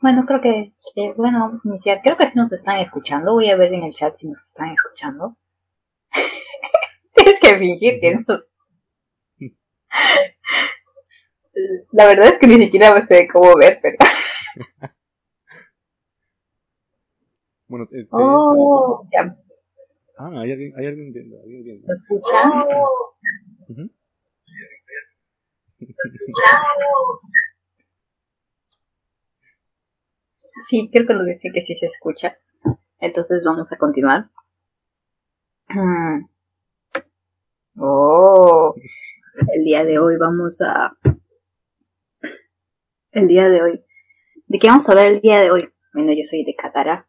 Bueno, creo que, bueno, vamos a iniciar. Creo que sí nos están escuchando. Voy a ver en el chat si nos están escuchando. Tienes que fingir que nos... La verdad es que ni siquiera sé cómo ver, pero... Bueno, este, Oh, ya. Ah, hay alguien, hay alguien viendo, alguien viendo. ¿Me escuchan? Ujú. Sí, creo que nos dice que sí se escucha. Entonces vamos a continuar. Mm. Oh, el día de hoy vamos a... El día de hoy. ¿De qué vamos a hablar el día de hoy? Bueno, yo soy de Catara.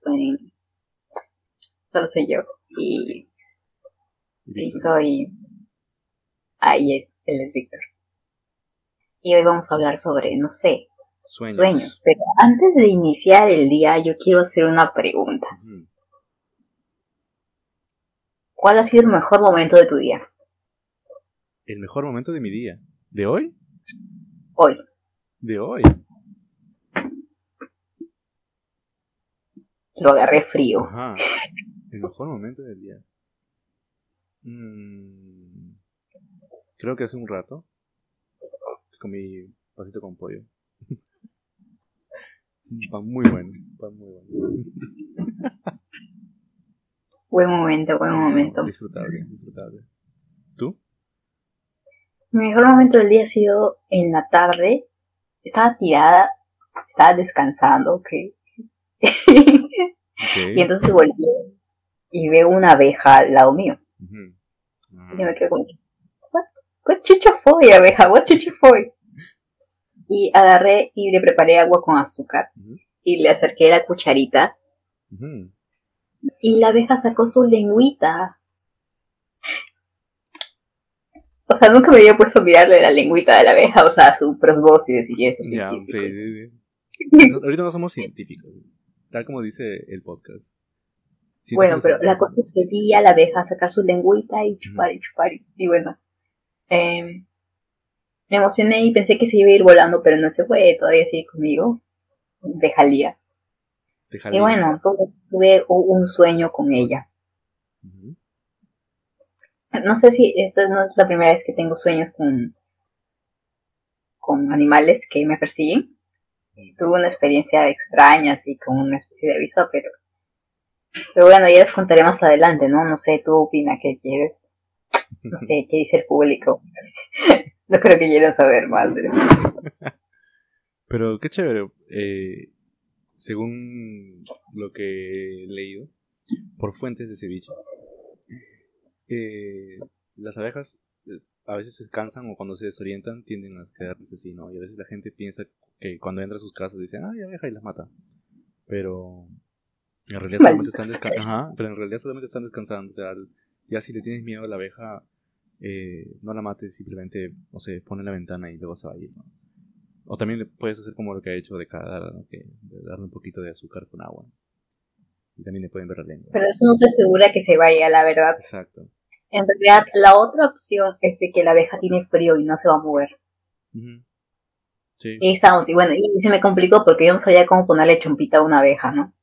Solo soy yo. Y, y soy... Ahí es, él es Víctor. Y hoy vamos a hablar sobre, no sé, Sueños. sueños. Pero antes de iniciar el día, yo quiero hacer una pregunta. ¿Cuál ha sido el mejor momento de tu día? El mejor momento de mi día. ¿De hoy? Hoy. De hoy. Lo agarré frío. Ajá. El mejor momento del día. Mm, creo que hace un rato comí pasito con pollo. Pan muy bueno. Pan muy bueno. Buen momento, buen momento. Disfrutable, disfrutable. ¿Tú? Mi mejor momento del día ha sido en la tarde. Estaba tirada, estaba descansando, ok. Ok. y entonces volví y veo una abeja al lado mío. Y me quedo como, what chucha fue, abeja? What chucha fue? Y agarré y le preparé agua con azúcar. Y le acerqué la cucharita. Y la abeja sacó su lengüita. O sea, nunca me había puesto a mirarle la lengüita de la abeja, o sea, su probóscis y eso. Ya, sí, sí, sí. Ahorita no somos científicos. Tal como dice el podcast. Bueno, pero la cosa es que vi a la abeja sacar su lengüita y chupar y chupar. y- Y bueno, eh, me emocioné y pensé que se iba a ir volando, pero no se fue, todavía sigue conmigo. De jalía. Y bueno, tuve, un sueño con ella. No sé si esta no es la primera vez que tengo sueños con, con animales que me persiguen. Tuve una experiencia extraña, así, con una especie de aviso, pero... Pero bueno, ya les contaré más adelante, ¿no? No sé, tú opina qué quieres. No sé, qué dice el público. no creo que quieran saber más de eso. Pero qué chévere. eh, según lo que he leído, por fuentes de ceviche, eh, las abejas eh, a veces se cansan o cuando se desorientan tienden a quedarse así, ¿no? Y a veces la gente piensa que cuando entra a sus casas dicen, ay, abeja y las mata. Pero en realidad solamente están, Malditos. desca- Ajá, pero en realidad solamente están descansando. O sea, ya si le tienes miedo a la abeja, eh, no la mates, simplemente, no sé, pone en la ventana y luego se va a ir, ¿no? O también le puedes hacer como lo que ha hecho de cada, ¿no? que de darle un poquito de azúcar con agua. Y también le pueden ver la lengua. Pero eso no te asegura que se vaya, la verdad. Exacto. En realidad, la otra opción es de que la abeja tiene frío y no se va a mover. Ujú. Sí. Y estamos, y bueno, y se me complicó porque yo no sabía cómo ponerle chompita a una abeja, ¿no?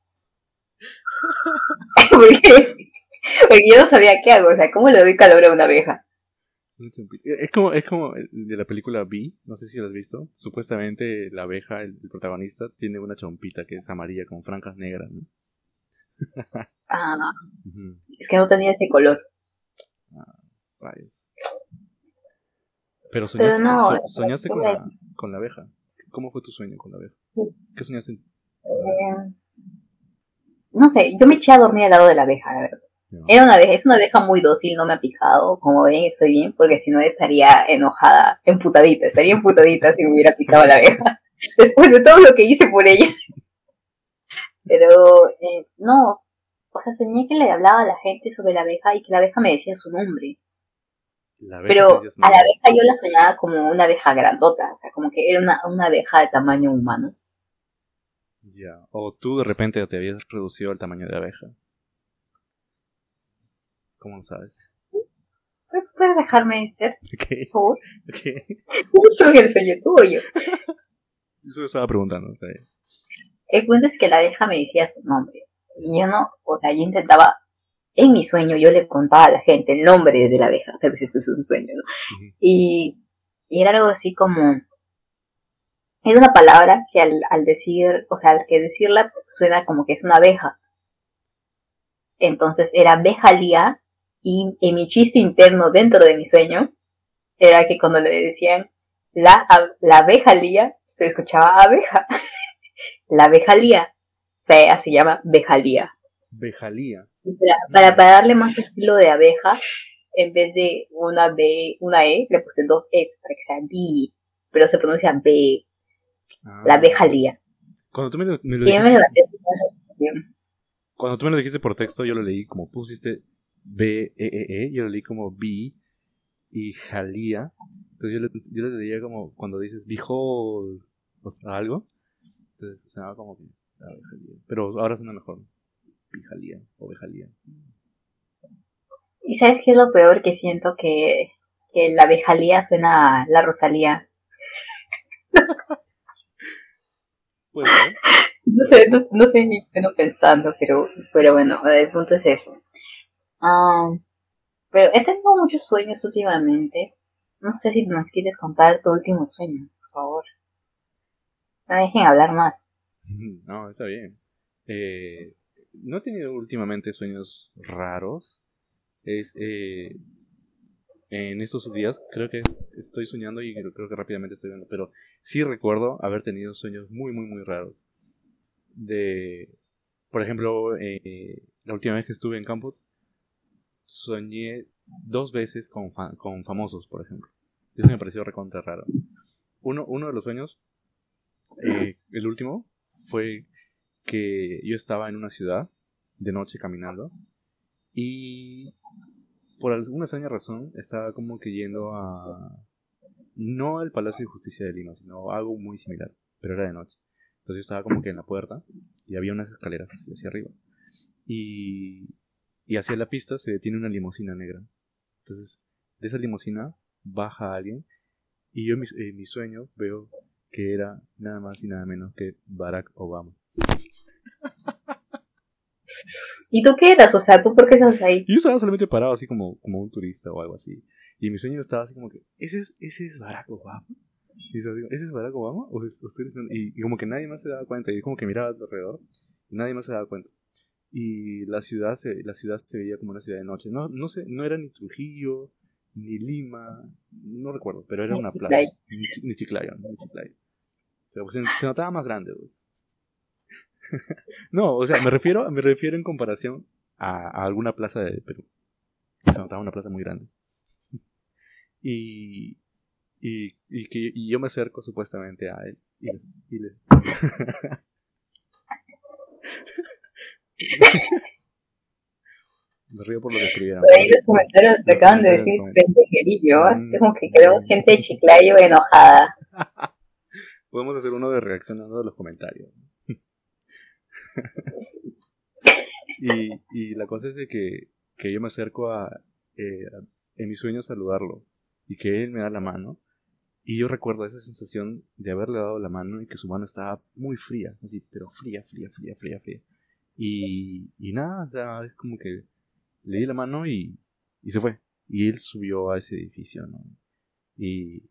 porque, porque yo no sabía qué hago, o sea, ¿cómo le doy calor a una abeja? Chompito. Es como, es como el de la película Bee, no sé si lo has visto. Supuestamente la abeja, el, el protagonista, tiene una chompita que es amarilla con franjas negras, ¿no? Ah, no, es que no tenía ese color. Rayos. Pero soñaste, no, so- es- soñaste con, la, con la abeja. ¿Cómo fue tu sueño con la abeja? Sí. ¿Qué soñaste? Eh, no sé, yo me eché a dormir al lado de la abeja, la verdad. Era una abeja, es una abeja muy dócil, no me ha picado, como ven, estoy bien, porque si no estaría enojada, emputadita, estaría emputadita si me hubiera picado la abeja, después de todo lo que hice por ella. Pero, eh, no, o sea, soñé que le hablaba a la gente sobre la abeja y que la abeja me decía su nombre. La abeja Pero a la abeja yo la soñaba como una abeja grandota, o sea, como que era una, una abeja de tamaño humano. Ya. O tú de repente te habías reducido al tamaño de abeja. ¿Cómo lo sabes? pues puedes dejarme ser, Ok, por favor. ok. Justo en el sueño tuyo. Eso estaba preguntando, sea, El punto es que la abeja me decía su nombre. Y yo no, o sea, yo intentaba, en mi sueño yo le contaba a la gente el nombre de la abeja, tal vez eso es un sueño, ¿no? Y, y era algo así como, era una palabra que al, al decir, o sea, al que decirla suena como que es una abeja. Entonces era abejalía y en mi chiste interno dentro de mi sueño era que cuando le decían la, la abejalía se escuchaba abeja. la abejalía. O sea, se llama bejalía. Bejalía. Para, para, para darle más estilo de abeja, en vez de una B, una E, le puse dos E para que sea B, pero se pronuncia B, Ah. la abejalía. Cuando tú me lo, me lo Y yo me dijiste, cuando tú me lo dijiste por texto, yo lo leí como pusiste B, E, E, E, yo lo leí como B y jalía. Entonces yo, le, yo lo leía como cuando dices behold o sea, algo. Entonces sonaba como que ah, bejalía. Pero ahora suena mejor. Bijalía o bejalía. ¿Y sabes qué es lo peor? Que siento que, que la abejalía suena a la Rosalía. Ser. No sé, no, no sé ni estoy pensando, pero, pero bueno, el punto es eso. Ah, pero he tenido muchos sueños últimamente. No sé si nos quieres contar tu último sueño, por favor. No dejen hablar más. No, está bien. Eh, no he tenido últimamente sueños raros. Es eh, en estos días creo que estoy soñando y creo, que rápidamente estoy viendo, pero sí recuerdo haber tenido sueños muy muy muy raros. De, por ejemplo, eh, la última vez que estuve en campus soñé dos veces con, fa- con famosos, por ejemplo. Eso me pareció recontra raro. Uno, uno de los sueños, eh, el último, fue que yo estaba en una ciudad de noche caminando y por alguna extraña razón estaba como que yendo a no al Palacio de Justicia de Lima, sino algo muy similar, pero era de noche. Entonces yo estaba como que en la puerta y había unas escaleras así hacia arriba. Y, y hacia la pista se detiene una limusina negra. Entonces de esa limusina baja alguien y yo en mi, en mi sueño veo que era nada más y nada menos que Barack Obama. ¿Y tú qué eras? O sea, ¿tú por qué estás ahí? Yo estaba solamente parado así como, como un turista o algo así. Y mi sueño estaba así como que, ¿ese es, ese es Barack Obama? Y yo digo, ¿ese es Barack Obama? ¿O o estoy diciendo-?" y, y como que nadie más se daba cuenta. Y como que miraba alrededor y nadie más se daba cuenta. Y la ciudad se, la ciudad se veía como una ciudad de noche. No, no sé, no era ni Trujillo, ni Lima, no recuerdo, pero era Ni una plaza. Chiclayo. Ni, ni Chiclayo, ni Chiclayo. O sea, pues, se, se notaba más grande, no, o sea, me refiero, me refiero en comparación a, a alguna plaza de Perú. Se notaba una plaza muy grande. Y, y, y que y yo me acerco supuestamente a él. Y le- me río por lo que escribieron. Por ahí los comentarios te acaban de decir pendejerillo. Mm. Es como que queremos gente de Chiclayo enojada. Podemos hacer uno de reaccionando a los comentarios. y, y la cosa es de que, que yo me acerco a, eh, a- en mis sueños a saludarlo y que él me da la mano. Y yo recuerdo esa sensación de haberle dado la mano y que su mano estaba muy fría, así, pero fría, fría, fría, fría, fría. Y, y nada, o sea, es como que le di la mano y, y se fue. Y él subió a ese edificio, ¿no? Y,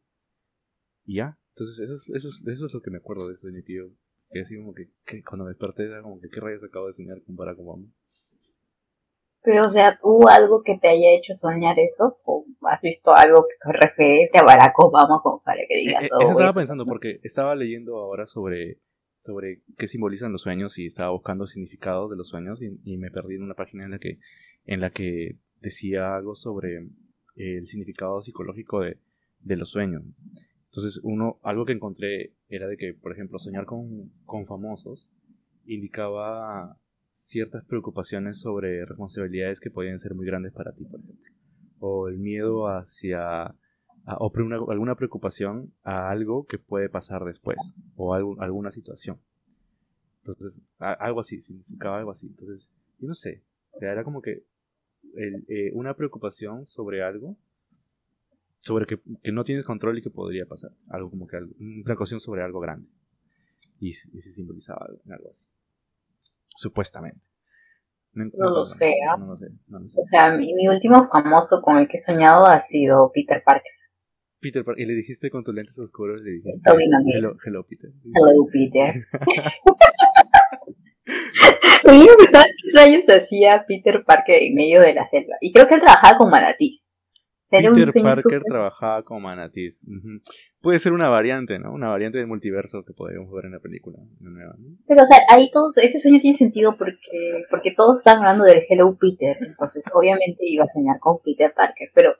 y ya, entonces eso es, eso, es, eso es lo que me acuerdo de ese que yo, que así como que, que cuando me desperté era como que qué rayos acabo de soñar con Barack Obama. Pero, o sea, ¿hubo algo que te haya hecho soñar eso? ¿O has visto algo que referente a Barack Obama como para que digas Eh, eh, todo eso estaba eso? pensando porque estaba leyendo ahora sobre, sobre qué simbolizan los sueños y estaba buscando significados de los sueños y, me perdí en una página en la que, en la que decía algo sobre eh, el significado psicológico de, de los sueños. Entonces, uno, algo que encontré era de que, por ejemplo, soñar con, con famosos indicaba ciertas preocupaciones sobre responsabilidades que podían ser muy grandes para ti, por ejemplo. O el miedo hacia a- o pre- una- alguna preocupación a algo que puede pasar después o algo- alguna situación. Entonces, a- algo así, significaba algo así. Entonces, yo no sé, o sea, era como que el- eh, una preocupación sobre algo sobre que, que, no tienes control y que podría pasar. Algo como que algo, una precaución sobre algo grande. Y, y se simbolizaba algo, algo así. Supuestamente. No, lo sé, no, lo sé, O sea, mi, mi, último famoso con el que he soñado ha sido Peter Parker. Peter Parker. Y le dijiste con tus lentes oscuros, le dijiste. Hello, hello, Peter. Hello, Peter. Oye, ¿verdad qué rayos hacía Peter Parker en medio de la selva? Y creo que él trabajaba con manatís. Peter Parker trabajaba con manatís. Puede ser una variante, ¿no? Una variante del multiverso que podríamos ver en la película nueva, Pero, o sea, ahí todo, ese sueño tiene sentido porque, porque todos están hablando del Hello Peter. Entonces, obviamente iba a soñar con Peter Parker, pero...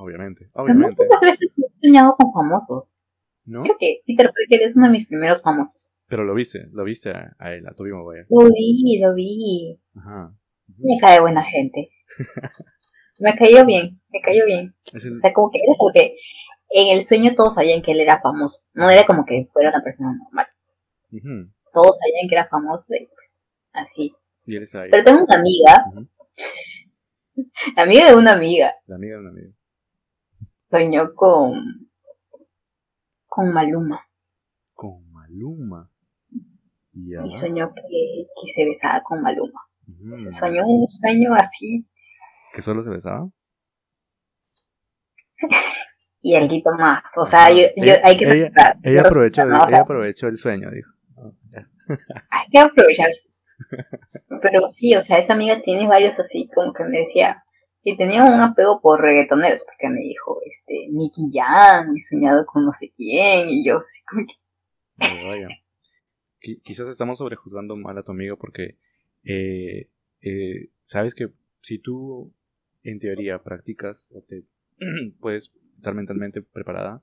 Obviamente, obviamente. Pero muchas veces he soñado con famosos. ¿No? Creo que Peter Parker es uno de mis primeros famosos. Pero lo viste, lo viste a, él, a tu mismo Lo vi, lo vi. Ajá. Me cae buena gente. me cayó bien, me cayó bien. O sea, como que era como que en el sueño todos sabían que él era famoso. No era como que fuera una persona normal. Todos sabían que era famoso y pues así. Y él Pero tengo una amiga. La amiga de una amiga. La amiga de una amiga. Soñó con. con Maluma. Con Maluma. Y soñó que, que, se besaba con Maluma. Soñó un sueño así. ¿Que solo se besaba? y el grito más. O sea, yo, yo hay que ella, ella, aprovechó, ella aprovechó el sueño, dijo. hay que aprovechar. Pero sí, o sea, esa amiga tiene varios así, como que me decía, y tenía un apego por reggaetoneros, porque me dijo, este, Nicky Jam, he soñado con no sé quién, y yo, así como que... vaya quizás estamos sobrejuzgando mal a tu amigo porque eh, eh, sabes que si tú en teoría practicas o te puedes estar mentalmente preparada,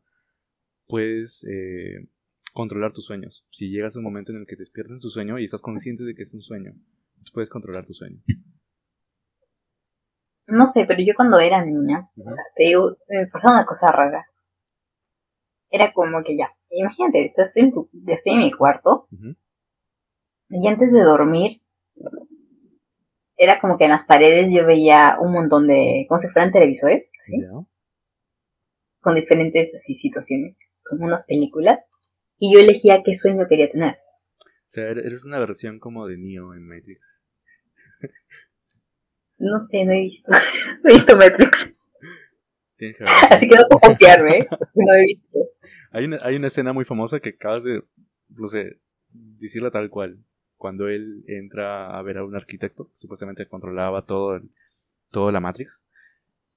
puedes eh, controlar tus sueños. Si llegas a un momento en el que despiertas tu sueño y estás consciente de que es un sueño, puedes controlar tu sueño. No sé, pero yo cuando era niña, te digo, me pasaba una cosa rara. Era como que ya, imagínate, estás en estoy en mi cuarto y antes de dormir era como que en las paredes yo veía un montón de, como si fueran televisores, con diferentes así situaciones, como unas películas, y yo elegía qué sueño quería tener. O sea, eres una versión como de Neo en Matrix. No sé, no he visto, no he visto Matrix. Así que no puedo confiarme, ¿eh? no he visto. Hay una, hay una escena muy famosa que acabas de, no sé, decirla tal cual. Cuando él entra a ver a un arquitecto, supuestamente controlaba todo el, toda la Matrix,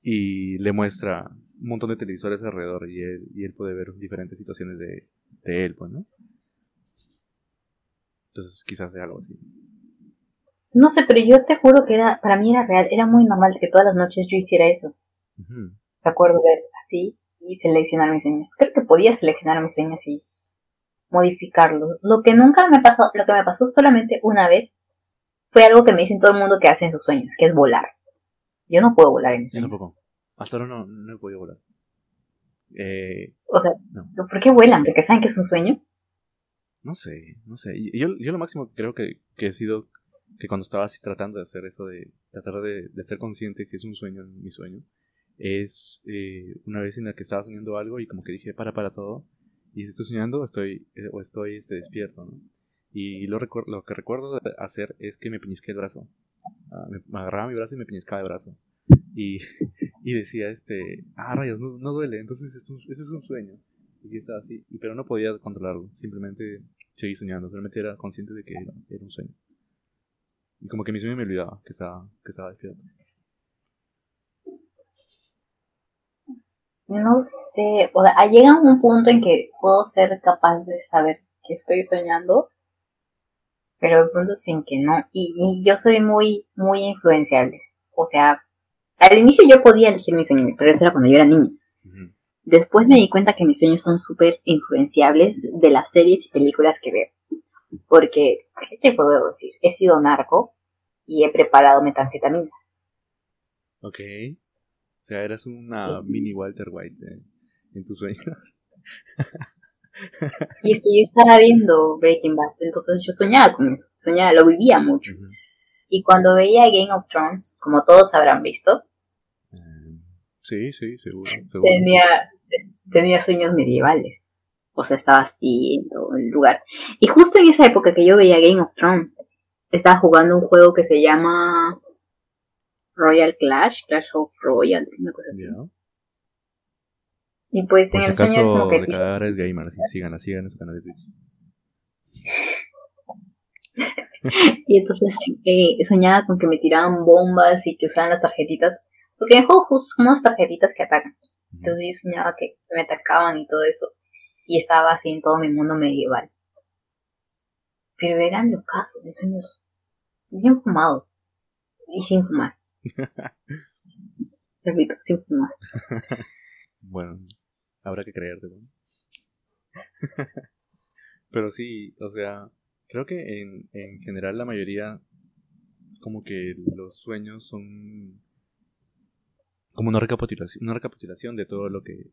y le muestra un montón de televisores alrededor y él, y él puede ver diferentes situaciones de, de él, pues, ¿no? Entonces quizás sea algo así. No sé, pero yo te juro que era, para mí era real, era muy normal que todas las noches yo hiciera eso. Recuerdo ver así y seleccionar mis sueños. Creo que podía seleccionar mis sueños y modificarlos. Lo que nunca me pasó, lo que me pasó solamente una vez fue algo que me dicen todo el mundo que hace en sus sueños, que es volar. Yo no puedo volar en mis sueños. Yo tampoco. Hasta ahora no, no he podido volar. Eh, o sea, ¿por qué vuelan? ¿Porque saben que es un sueño? No sé, no sé. Yo, yo lo máximo creo que, que he sido que cuando estaba así tratando de hacer eso de tratar de, de ser consciente que es un sueño mi sueño, es eh, una vez en la que estaba soñando algo y como que dije, para, para todo. Y si estoy soñando estoy, eh, o estoy este, despierto, ¿no? Y lo, lo que recuerdo hacer es que me peñisqué el brazo. Ah, me, agarraba mi brazo y me peñiscaba el brazo. Y, y decía, este, ah, rayos, no, no duele, entonces esto, eso es un sueño. Y estaba así, pero no podía controlarlo, simplemente seguí soñando, solamente era consciente de que era, era un sueño. Y como que mi sueño me olvidaba que estaba, que estaba despierto. no sé, o sea, llega un punto en que puedo ser capaz de saber que estoy soñando, pero el punto sin que no. Y, yo soy muy, muy influenciable. O sea, al inicio yo podía elegir mi sueño, pero eso era cuando yo era niña. Después me di cuenta que mis sueños son súper influenciables de las series y películas que veo. Porque, ¿qué te puedo decir? He sido narco y he preparado metanfetaminas. Ok sea, eras una mini Walter White eh, en tus sueños. y es que yo estaba viendo Breaking Bad, entonces yo soñaba con eso, soñaba, lo vivía mucho. Y cuando veía Game of Thrones, como todos habrán visto, Sí, sí, seguro. seguro. Tenía, tenía sueños medievales. O sea, estaba así en todo el lugar. Y justo en esa época que yo veía Game of Thrones, estaba jugando un juego que se llama Royal Clash, Clash of Royal, una cosa así. Y pues Por en si el sueño es como que es gamer, síganla, sigan en su canal de Twitch. Y entonces eh, soñaba con que me tiraban bombas y que usaban las tarjetitas. Porque en el juego justo son unas tarjetitas que atacan. Entonces yo soñaba que me atacaban y todo eso. Y estaba así en todo mi mundo medieval. Pero eran los casos, mis sueños bien fumados. Y sin fumar. Repito, sin fumar. Bueno, habrá que creerte, ¿no? Pero sí, o sea, creo que en, en general la mayoría, como que los sueños son como una recapitulación, una recapitulación de todo lo que,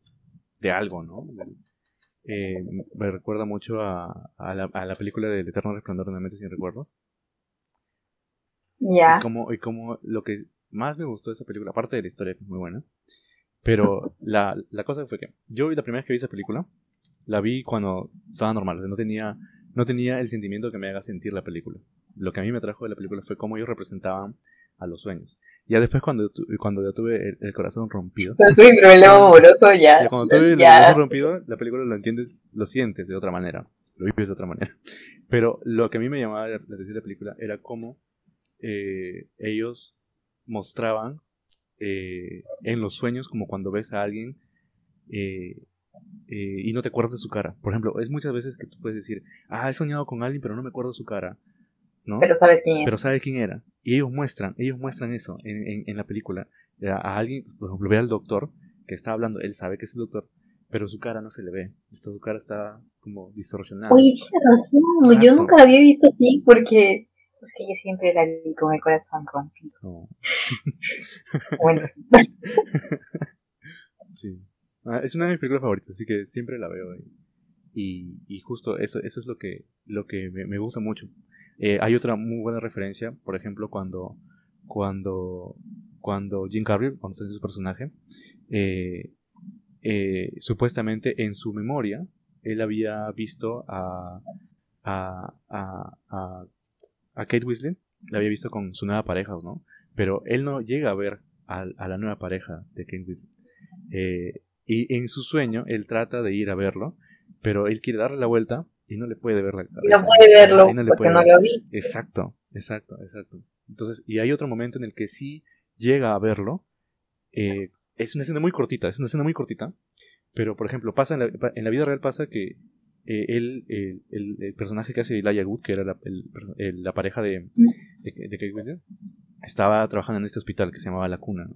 de algo, ¿no? Eh, me recuerda mucho a, a, la, a la película del Eterno Resplandor de una mente sin recuerdos. Ya. Y como, y como lo que más me gustó de esa película, aparte de la historia, que es muy buena, pero la, la cosa fue que yo la primera vez que vi esa película, la vi cuando estaba normal, o sea, no tenía, no tenía el sentimiento que me haga sentir la película. Lo que a mí me trajo de la película fue cómo ellos representaban a los sueños. Ya después cuando, tu- cuando ya tuve el, el corazón rompido, No tuve problema amoroso ya. ya cuando tuve el corazón rompido, la película lo entiendes, lo sientes de otra manera, lo vives de otra manera. Pero lo que a mí me llamaba la atención de la película era cómo eh, ellos mostraban eh, en los sueños como cuando ves a alguien eh, eh, y no te acuerdas de su cara. Por ejemplo, es muchas veces que tú puedes decir, ah, he soñado con alguien pero no me acuerdo su cara, ¿no? Pero sabes quién es. pero sabe quién era. Y ellos muestran, ellos muestran eso en, en, en la película. A, a alguien, por ejemplo, ve al doctor que está hablando, él sabe que es el doctor, pero su cara no se le ve. Esto, su cara está como distorsionada. Oye, tienes razón. Yo nunca la había visto así porque, porque yo siempre la vi con el corazón rompido. No, Bueno, sí. Ah, es una de mis películas favoritas, así que siempre la veo. Y, y, y justo eso, eso es lo que, lo que me, me gusta mucho. Eh, hay otra muy buena referencia, por ejemplo, cuando, cuando, cuando Jim Carrey, cuando está en su personaje, eh, eh, supuestamente en su memoria, él había visto a, a, a, a, a Kate Winslet, la había visto con su nueva pareja, ¿no? Pero él no llega a ver a, a la nueva pareja de Kate Winslet. Y en su sueño, él trata de ir a verlo, pero él quiere darle la vuelta y no le puede ver la y cabeza. no puede verlo Y no le porque puede no ver. lo vi. Exacto, exacto, exacto. Entonces, y hay otro momento en el que sí llega a verlo. eh, es una escena muy cortita, es una escena muy cortita. Pero, por ejemplo, pasa en la, en la vida real pasa que eh, él, el, el- el personaje que hace Elijah Wood, que era la, el- la pareja de, de, de Kate Winslet, estaba trabajando en este hospital que se llamaba La Cuna. ¿no?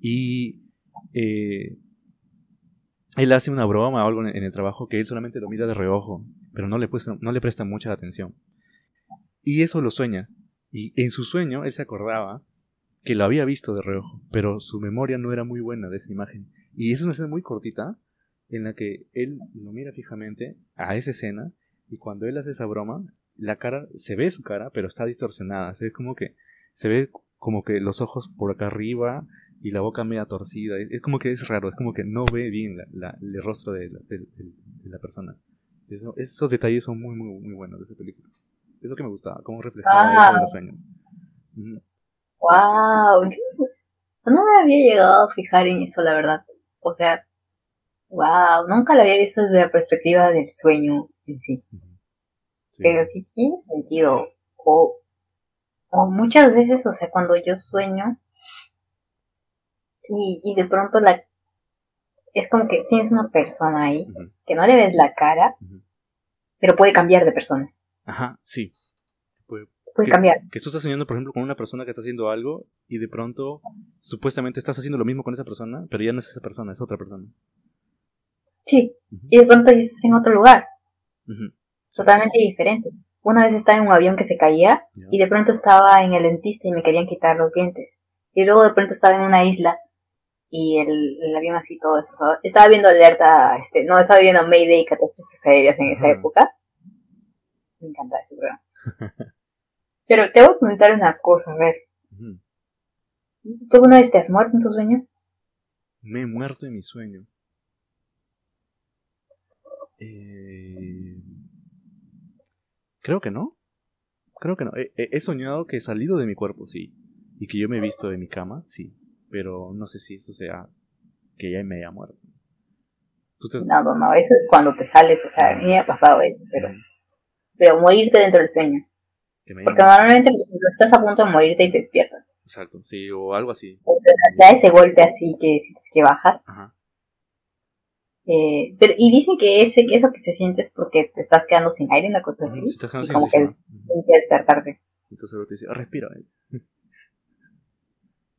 Y eh, él hace una broma o algo en, en el trabajo que él solamente lo mira de reojo, pero no le, presta, mucha atención. Y eso lo sueña. Y en su sueño él se acordaba que lo había visto de reojo, pero su memoria no era muy buena de esa imagen. Y es una escena muy cortita en la que él lo mira fijamente a esa escena y cuando él hace esa broma, la cara, se ve su cara, pero está distorsionada. Se ve como que, se ve como que los ojos por acá arriba y la boca media torcida. Es, como que es raro, es como que no ve bien el rostro de la persona. Eso- esos detalles son muy, muy, muy buenos de esa película. Es lo que me gustaba, cómo reflejaba eso en los. Ujú. Wow. No me había llegado a fijar en eso, la verdad. O sea, wow. Nunca lo había visto desde la perspectiva del sueño en. Sí. Pero sí tiene sentido. O, o muchas veces, o sea, cuando yo sueño y, y de pronto la es como que tienes una persona ahí que no le ves la cara, pero puede cambiar de persona. Ajá, sí. Puede- Puede que, cambiar. que tú estás soñando, por ejemplo, con una persona que está haciendo algo y de pronto supuestamente estás haciendo lo mismo con esa persona, pero ya no es esa persona, es otra persona. Sí. Y de pronto ya estás en otro lugar, totalmente diferente. Una vez estaba en un avión que se caía y de pronto estaba en el dentista y me querían quitar los dientes. Y luego de pronto estaba en una isla y el, el avión así todo eso. Estaba viendo alerta, este, no, estaba viendo Mayday y catástrofes aéreas en esa Ajá. época. Me encanta ese programa. Pero te voy a comentar una cosa, a ver. Ujú. ¿Tú alguna vez te has muerto en tu sueño? Me he muerto en mi sueño. Eh... Creo que no. Creo que no. He, soñado que he salido de mi cuerpo, sí. Y que yo me he visto de mi cama, sí. Pero no sé si eso sea que ya me haya muerto. No, no, no. Eso es cuando te sales. O sea, a mí me ha pasado eso. Pero, pero morirte dentro del sueño. Porque normalmente estás a punto de morirte y te despiertas. Exacto, sí, o algo así. O da ese golpe así que sientes que bajas. Ajá. Eh, pero, y dicen que ese, eso que se siente es porque te estás quedando sin aire, una cosa así. y como que que despertarte. Entonces te dice, respira.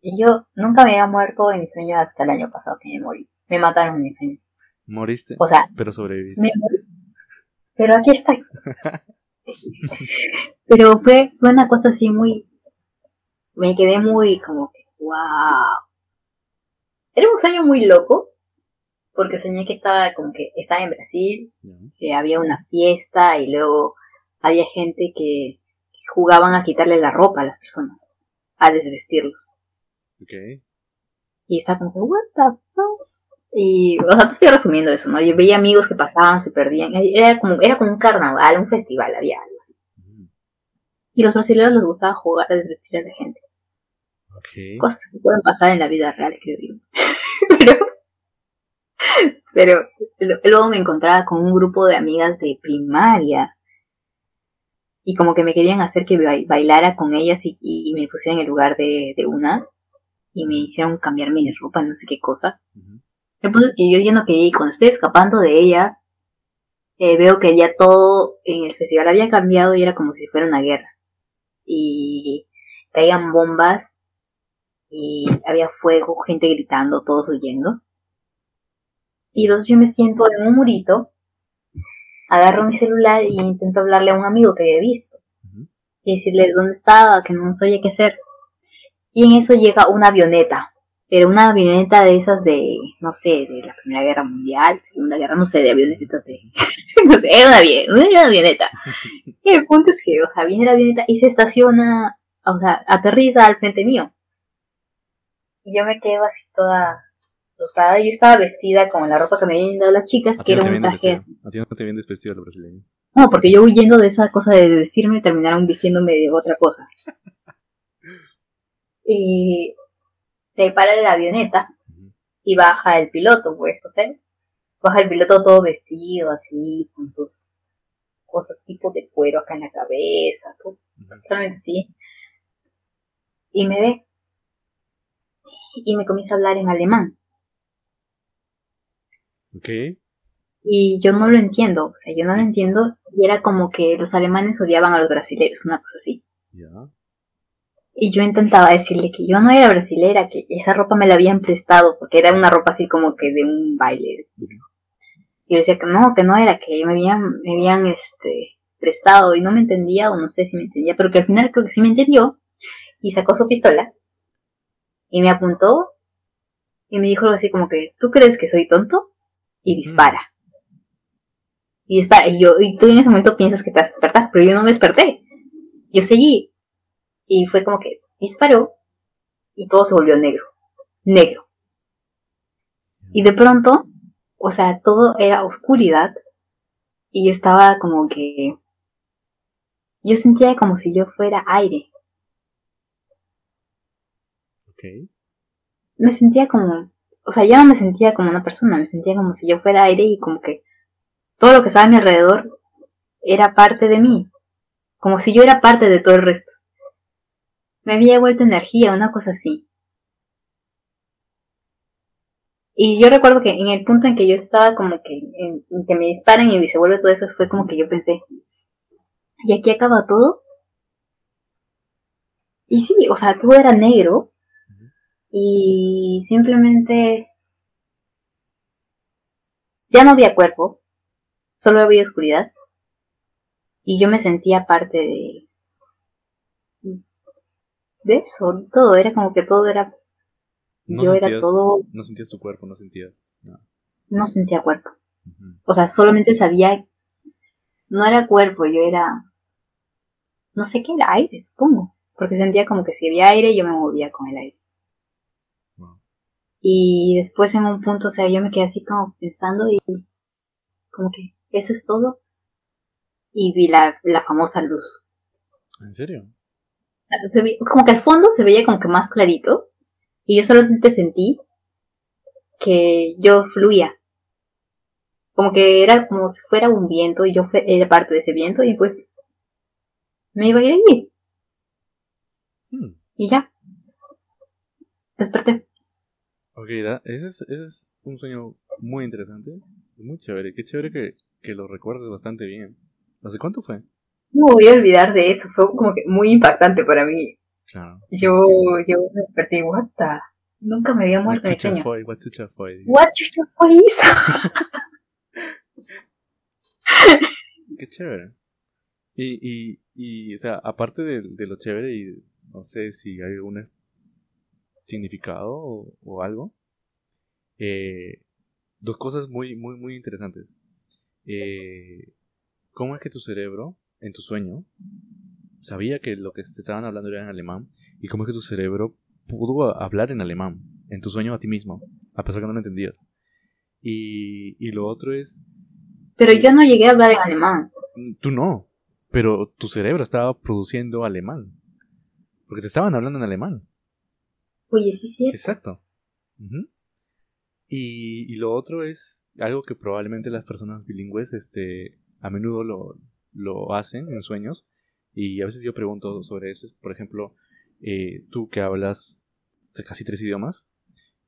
Y yo nunca me había muerto en mi sueño hasta el año pasado que me morí. Me mataron en mi sueño. ¿Moriste? O sea, pero sobreviviste. Pero aquí estoy. pero fue, fue una cosa así muy... Me quedé muy como que, wow. Era un sueño muy loco, porque soñé que estaba como que estaba en Brasil, que había una fiesta y luego había gente que, jugaban a quitarle la ropa a las personas, a desvestirlos. Okay. Y estaba como que, what the fuck? Y, o sea, te estoy resumiendo eso, ¿no? Yo veía amigos que pasaban, se perdían. Era como, era como un carnaval, un festival, había algo así. Y los brasileños les gustaba jugar a desvestir a la gente. Okay. Cosas que pueden pasar en la vida real, creo yo. Pero pero luego me encontraba con un grupo de amigas de primaria. Y como que me querían hacer que bailara con ellas y, me pusiera en el lugar de, una. Y me hicieron cambiarme de ropa, no sé qué cosa. El punto es que yo ya no quería y cuando estoy escapando de ella, eh, veo que ya todo en el festival había cambiado y era como si fuera una guerra. Y caían bombas y había fuego, gente gritando, todos huyendo. Y entonces yo me siento en un murito, agarro mi celular y intento hablarle a un amigo que había visto. Y decirle dónde estaba, que no sabía qué hacer. Y en eso llega una avioneta. Pero una avioneta de esas de, no sé, de la Primera Guerra Mundial, Segunda Guerra, no sé, de avionetas de... no sé, era una, una avioneta. y el punto es que, o sea, viene la avioneta y se estaciona, o sea, aterriza al frente mío. Y yo me quedo así toda yo estaba vestida con la ropa que me habían dado las chicas, que era un traje así. A ti no te vienes vestido los brasileños. No, porque yo huyendo de esa cosa de vestirme terminaron vistiéndome de otra cosa. Y se para la avioneta y baja el piloto, pues, o sea, baja el piloto todo vestido así, con sus cosas tipo de cuero acá en la cabeza, todo, realmente así. Y me ve y me comienza a hablar en alemán. Okay. Y yo no lo entiendo, o sea, yo no lo entiendo. Y era como que los alemanes odiaban a los brasileños, una cosa así. Y yo intentaba decirle que yo no era brasilera, que esa ropa me la habían prestado, porque era una ropa así como que de un baile. Y yo decía que no, que no era, que me habían, me habían este, prestado y no me entendía, o no sé si me entendía, pero que al final creo que sí me entendió. Y sacó su pistola y me apuntó y me dijo algo así como que, ¿tú crees que soy tonto? y dispara. Y dispara. Y, yo, y tú en ese momento piensas que te vas a despertar, pero yo no me desperté. Yo seguí. Y fue como que disparó y todo se volvió negro. Negro. Y de pronto, o sea, todo era oscuridad. Y yo estaba como que... Yo sentía como si yo fuera aire. Okay. Me sentía como o sea, ya no me sentía como una persona, me sentía como si yo fuera aire y como que todo lo que estaba a mi alrededor era parte de mí, como si yo era parte de todo el resto. Me había vuelto energía, una cosa así. Y yo recuerdo que en el punto en que yo estaba como que, en, que me disparan y se vuelve todo eso, fue como que yo pensé, ¿y aquí acaba todo? Y sí, o sea, todo era negro, y simplemente ya no había cuerpo, solo había oscuridad y yo me sentía parte de de eso, todo era como que todo era yo era todo no sentías tu cuerpo, no sentías no sentía cuerpo. O sea, solamente sabía no era cuerpo, yo era no sé qué era aire, supongo, porque sentía como que si había aire yo me movía con el aire. Y después en un punto, o sea, yo me quedé así como pensando y como que eso es todo. Y vi la, la famosa luz. ¿En serio? Como que al fondo se veía como que más clarito. Y yo solamente sentí que yo fluía. Como que era como si fuera un viento y yo era parte de ese viento y pues me iba a ir allí. Hmm. Y ya. Desperté. Ok, ese es, ese es un sueño muy interesante. Muy chévere. Qué chévere que, que lo recuerdes bastante bien. Sé cuánto fue. No voy a olvidar de eso. Fue como que muy impactante para mí. Claro. Yo, yo me desperté, what the... Nunca me había muerto el sueño. what? What fue Qué chévere. Y, y, y, o sea, aparte de, de lo chévere y no sé si hay algún significado o, o algo, eh, dos cosas muy, muy, muy interesantes. Eh, ¿Cómo es que tu cerebro, en tu sueño, sabía que lo que te estaban hablando era en alemán? ¿Y cómo es que tu cerebro pudo hablar en alemán, en tu sueño a ti mismo, a pesar que no lo entendías? Y, y lo otro es... Pero yo no llegué a hablar en alemán. Tú no, pero tu cerebro estaba produciendo alemán. Porque te estaban hablando en alemán. Oye, sí, sí. Exacto. y, y, lo otro es algo que probablemente las personas bilingües este, a menudo lo, lo hacen en sueños. Y a veces yo pregunto sobre eso. Por ejemplo, eh, tú que hablas casi tres idiomas,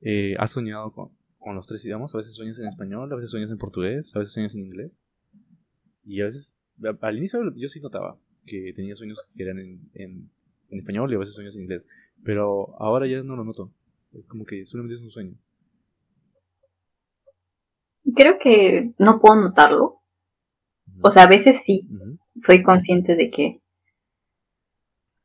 eh, ¿has soñado con, con, los tres idiomas? A veces sueñas en español, a veces sueñas en portugués, a veces sueñas en inglés. Y a veces, al inicio yo sí notaba que tenía sueños que eran en, en, en español y a veces sueños en inglés. Pero ahora ya no lo noto. Es como que solamente es un sueño. Creo que no puedo notarlo. O sea, a veces sí. Soy consciente de que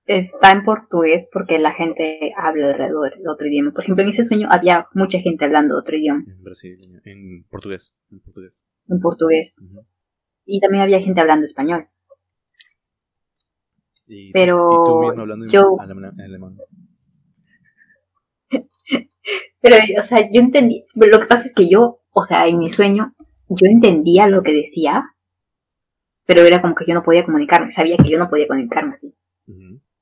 está en portugués porque la gente habla alrededor de otro idioma. Por ejemplo, en ese sueño había mucha gente hablando otro idioma. En Brasil, en portugués. En portugués. En portugués. Y también había gente hablando español. pero tú mismo hablando yo, en alemán. pero, o sea, yo entendí. Lo que pasa es que yo, o sea, en mi sueño, yo entendía lo que decía, pero era como que yo no podía comunicarme. Sabía que yo no podía comunicarme así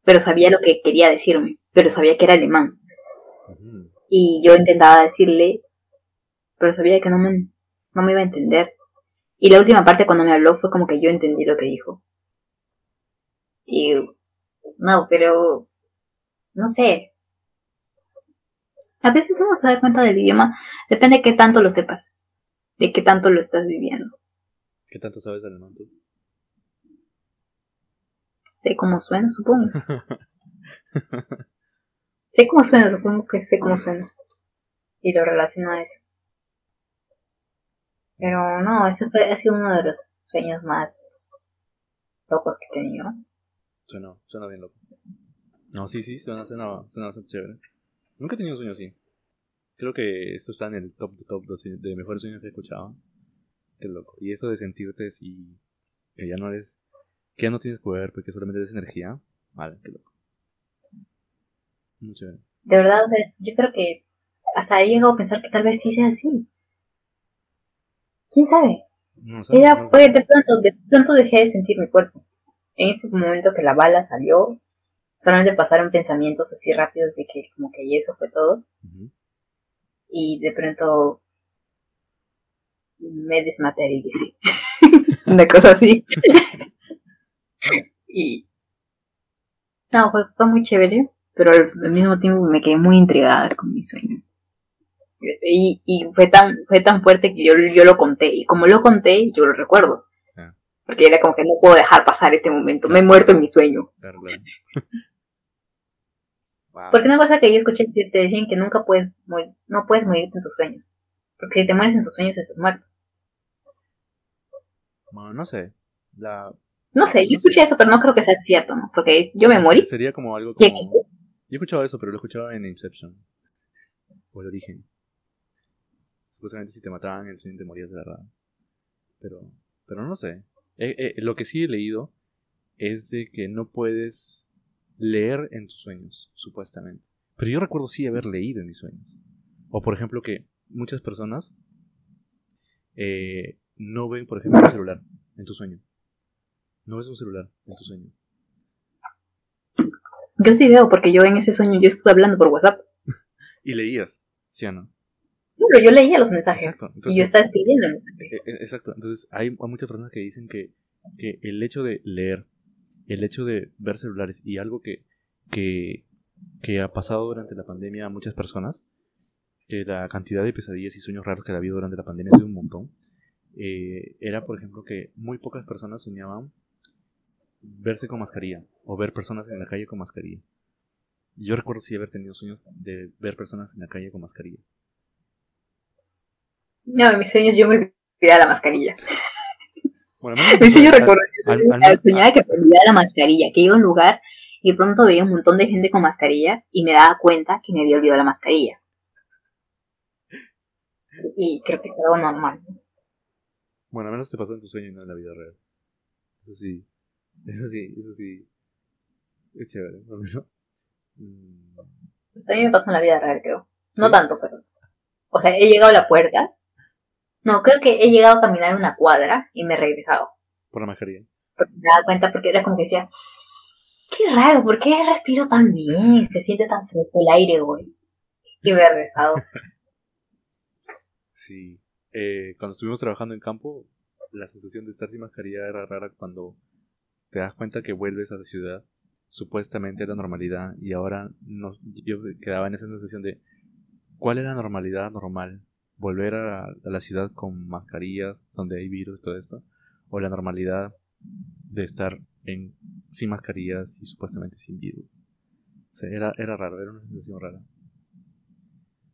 pero sabía lo que quería decirme, pero sabía que era alemán. Y yo intentaba decirle, pero sabía que no me, no me iba a entender. Y la última parte cuando me habló fue como que yo entendí lo que dijo. Y no, pero no sé. A veces uno se da cuenta del idioma, depende de qué tanto lo sepas, de qué tanto lo estás viviendo. ¿Qué tanto sabes alemán tú? Sé cómo suena, supongo. sé cómo suena, supongo que sé cómo suena. Y lo relaciono a eso. Pero no, ese fue, ha sido uno de los sueños más locos que he tenido. Suena, suena bien loco. No, sí, sí, suena, suena, suena bastante chévere. Nunca he tenido un sueño así. Creo que esto está en el top de top de mejores sueños que he escuchado. Qué loco. Y eso de sentirte así, que ya no eres que ya no tienes poder porque solamente eres energía. Vale, qué loco. Mucho De verdad, o sea, yo creo que hasta he llegado a pensar que tal vez sí sea así. ¿Quién sabe? No sé, Era, fue, de pronto, de pronto dejé de sentir mi cuerpo. En ese momento que la bala salió, solamente pasaron pensamientos así rápidos de que como que y eso fue todo. Y de pronto me desmaterialicé. Una cosa así. Y. No, fue, fue muy chévere, pero al, mismo tiempo me quedé muy intrigada con mi sueño. Y, y fue tan fue tan fuerte que yo, yo lo conté. Y como lo conté, yo lo recuerdo. Ah. Porque era como que no puedo dejar pasar este momento. Me he muerto en mi sueño. Porque una cosa que yo escuché te, te decían que nunca puedes morir, no puedes morirte en tus sueños. Porque si te mueres en tus sueños estás muerto. Bueno, no sé. La, no sé, yo escuché eso, pero no creo que sea cierto, ¿no? Porque yo me morí. Sería como algo como... Yo he escuchado eso, pero lo he escuchado en Inception. O el origen. Supuestamente si te mataban, el sueño te morías de verdad. Pero, pero no sé. Eh, eh, lo que sí he leído es de que no puedes leer en tus sueños, supuestamente. Pero yo recuerdo sí haber leído en mis sueños. O por ejemplo que muchas personas eh, no ven, por ejemplo, un celular en tu sueño. No ves un celular en tu sueño. Yo sí veo, porque yo en ese sueño yo estuve hablando por WhatsApp. y leías, ¿sí o no? pero yo leía los mensajes. y yo estaba escribiendo el e, e, Exacto. Entonces, hay, muchas personas que dicen que, que, el hecho de leer, el hecho de ver celulares y algo que, que, que ha pasado durante la pandemia a muchas personas, que la cantidad de pesadillas y sueños raros que ha habido durante la pandemia ha sido un montón, eh, era, por ejemplo, que muy pocas personas soñaban verse con mascarilla o ver personas en la calle con mascarilla. Yo recuerdo sí haber tenido sueños de ver personas en la calle con mascarilla. No, en mis sueños yo me olvidaba la mascarilla. Bueno, mis sueños recuerdo soñaba que me olvidaba la mascarilla, que iba a un lugar y de pronto veía un montón de gente con mascarilla y me daba cuenta que me había olvidado la mascarilla. Y creo que es algo normal. Bueno, al menos te pasó en tu sueño y no en la vida real. Eso sí. Eso sí, eso sí. Es chévere, ¿no? Mm. A mí me pasó en la vida real, creo. No tanto, pero. O sea, he llegado a la puerta. No, creo que he llegado a caminar una cuadra y me he regresado. Por la mascarilla. Porque me daba cuenta porque era como que decía, qué raro, ¿por qué respiro tan bien? Se siente tan fresco el aire hoy. Y me he regresado. sí. Eh, cuando estuvimos trabajando en campo, la sensación de estar sin mascarilla era rara cuando te das cuenta que vuelves a la ciudad supuestamente a la normalidad y ahora nos, yo quedaba en esa sensación de ¿cuál es la normalidad normal? ¿Volver a, la ciudad con mascarillas donde hay virus y todo esto? ¿O la normalidad de estar en, sin mascarillas y supuestamente sin virus? O sea, era, era raro, era una sensación rara.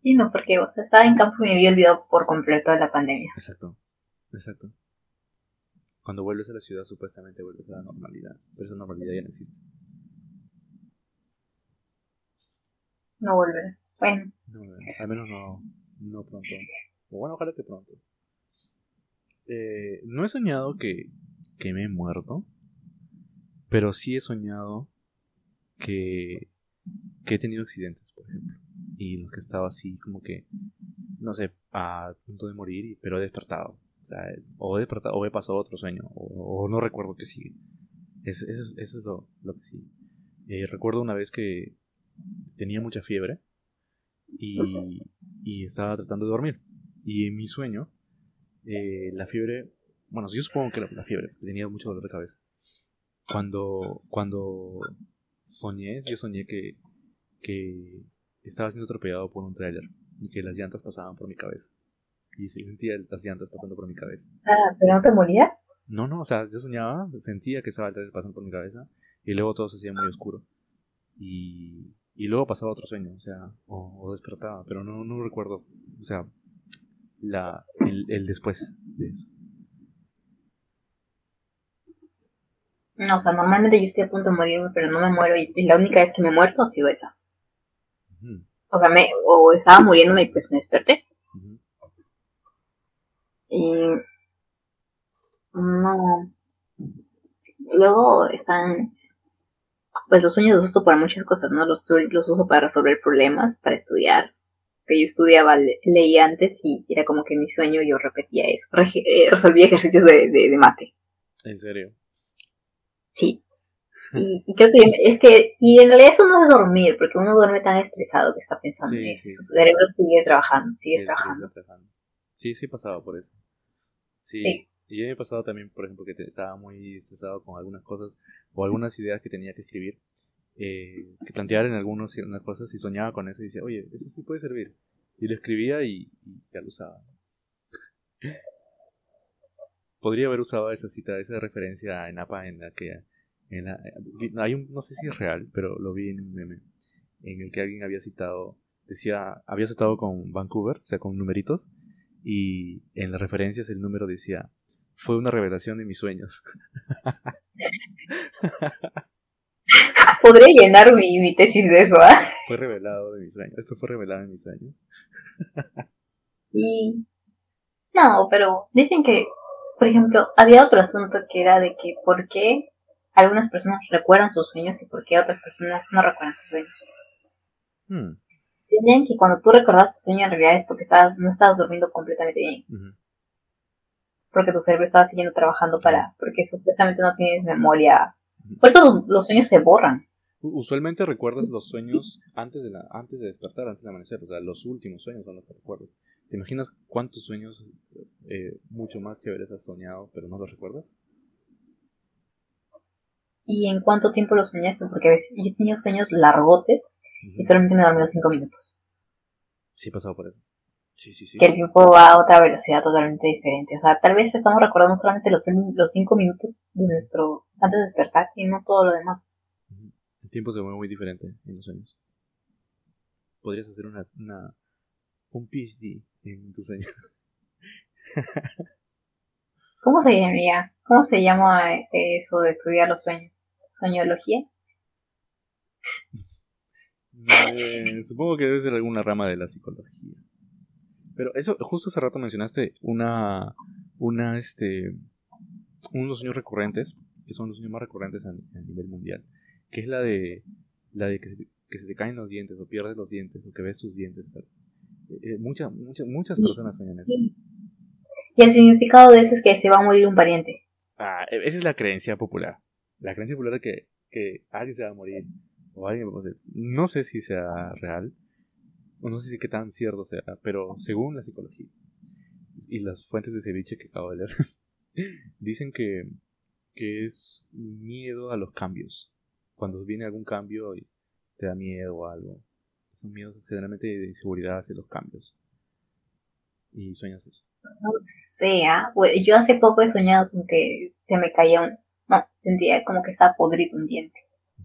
Y no, porque o sea, estaba en campo y me había olvidado por completo de la pandemia. Exacto, exacto. Cuando vuelves a la ciudad supuestamente vuelves a la normalidad, pero esa normalidad ya no existe. No volverá. Bueno. al menos no, no pronto. O bueno, ojalá que pronto. Eh, no he soñado que, que me he muerto, pero sí he soñado que, que he tenido accidentes, por ejemplo y los que estaba así como que, no sé, a punto de morir, pero he despertado. O, sea, o he o he pasado otro sueño, o, no recuerdo que sigue. Eso, eso, es lo, lo que sigue. Eh, recuerdo una vez que tenía mucha fiebre y, y, estaba tratando de dormir. Y en mi sueño, eh, la fiebre, bueno, yo supongo que la, fiebre, tenía mucho dolor de cabeza. Cuando, cuando soñé, yo soñé que, que estaba siendo atropellado por un tráiler y que las llantas pasaban por mi cabeza. Y sentía las llantas pasando por mi cabeza. Ah, ¿pero no te morías? No, no, o sea, yo soñaba, sentía que estaba el tráiler pasando por mi cabeza y luego todo se hacía muy oscuro. Y, y luego pasaba otro sueño, o sea, o, despertaba, pero no, no recuerdo, o sea, la, el, el después de eso. No, o sea, normalmente yo estoy a punto de morirme, pero no me muero y, la única vez que me he muerto ha sido esa. O sea, me, o estaba muriéndome y pues me desperté. Y no. Luego están, pues los sueños los uso para muchas cosas, ¿no? Los, los uso para resolver problemas, para estudiar. Que yo estudiaba, leía antes y era como que mi sueño yo repetía eso. Eh, resolvía ejercicios de, de, de mate. ¿En serio? Sí. Y, creo que es que, y en realidad eso no es dormir, porque uno duerme tan estresado que está pensando en eso. Su cerebro sigue trabajando, sigue trabajando. Sí, sí pasaba por eso. Sí. Y yo me he pasado también, por ejemplo, que estaba muy estresado con algunas cosas o algunas ideas que tenía que escribir, eh, que plantear en algunas cosas y soñaba con eso y decía, oye, eso sí puede servir. Y lo escribía y, ya lo usaba. Podría haber usado esa cita, esa referencia en APA en la que hay un, no sé si es real, pero lo vi en un meme, en el que alguien había citado, decía, había citado con Vancouver, o sea, con numeritos, y en las referencias el número decía, fue una revelación de mis sueños. Podría llenar mi, tesis de eso, ¿ah? Fue revelado de mis sueños. Esto fue revelado en mis sueños. y... No, pero dicen que, por ejemplo, había otro asunto que era de que por qué algunas personas recuerdan sus sueños y por qué otras personas no recuerdan sus sueños. Hmm. Tenían que cuando tú recordabas tu sueño en realidad es porque estabas, no estabas durmiendo completamente bien. Porque tu cerebro estaba siguiendo trabajando para, porque supuestamente no tienes memoria. Por eso los, los sueños se borran. Usualmente recuerdas los sueños antes de, la, antes de despertar, antes de amanecer. O sea, los últimos sueños son los que recuerdas. ¿Te imaginas cuántos sueños eh, mucho más chéveres has soñado, pero no los recuerdas? ¿Y en cuánto tiempo los soñaste? Porque a veces yo tenía sueños largotes y solamente me he dormido cinco minutos. Sí, he pasado por eso. Sí, sí, sí. Que el tiempo va a otra velocidad totalmente diferente. O sea, tal vez estamos recordando solamente los, los cinco minutos de nuestro, antes de despertar y no todo lo demás. El tiempo se mueve muy diferente en los sueños. Podrías hacer una, una un PhD en tu sueño. ¿Cómo se llamaría? ¿Cómo se llama eh, eso de estudiar los sueños? ¿Soñología? Eh, supongo que debe ser alguna rama de la psicología. Pero eso, justo hace rato mencionaste una, una, este, unos sueños recurrentes, que son los sueños más recurrentes a, a nivel mundial, que es la de, la de que se, que se te caen los dientes, o pierdes los dientes, o que ves tus dientes. Eh, eh, muchas, muchas, muchas personas sueñan eso. Y el significado de eso es que se va a morir un pariente. Ah, e- esa es la creencia popular. La creencia popular de que, que alguien se va a morir. O alguien. No sé si sea real. O no sé si qué tan cierto sea. Pero según la psicología y las fuentes de ceviche que acabo de leer, dicen que, que es miedo a los cambios. Cuando viene algún cambio y te da miedo o algo. Son miedos generalmente de inseguridad hacia los cambios. Y sueñas eso. No sé, güey, yo hace poco he soñado con que se me caía un... No, sentía como que estaba podrido un diente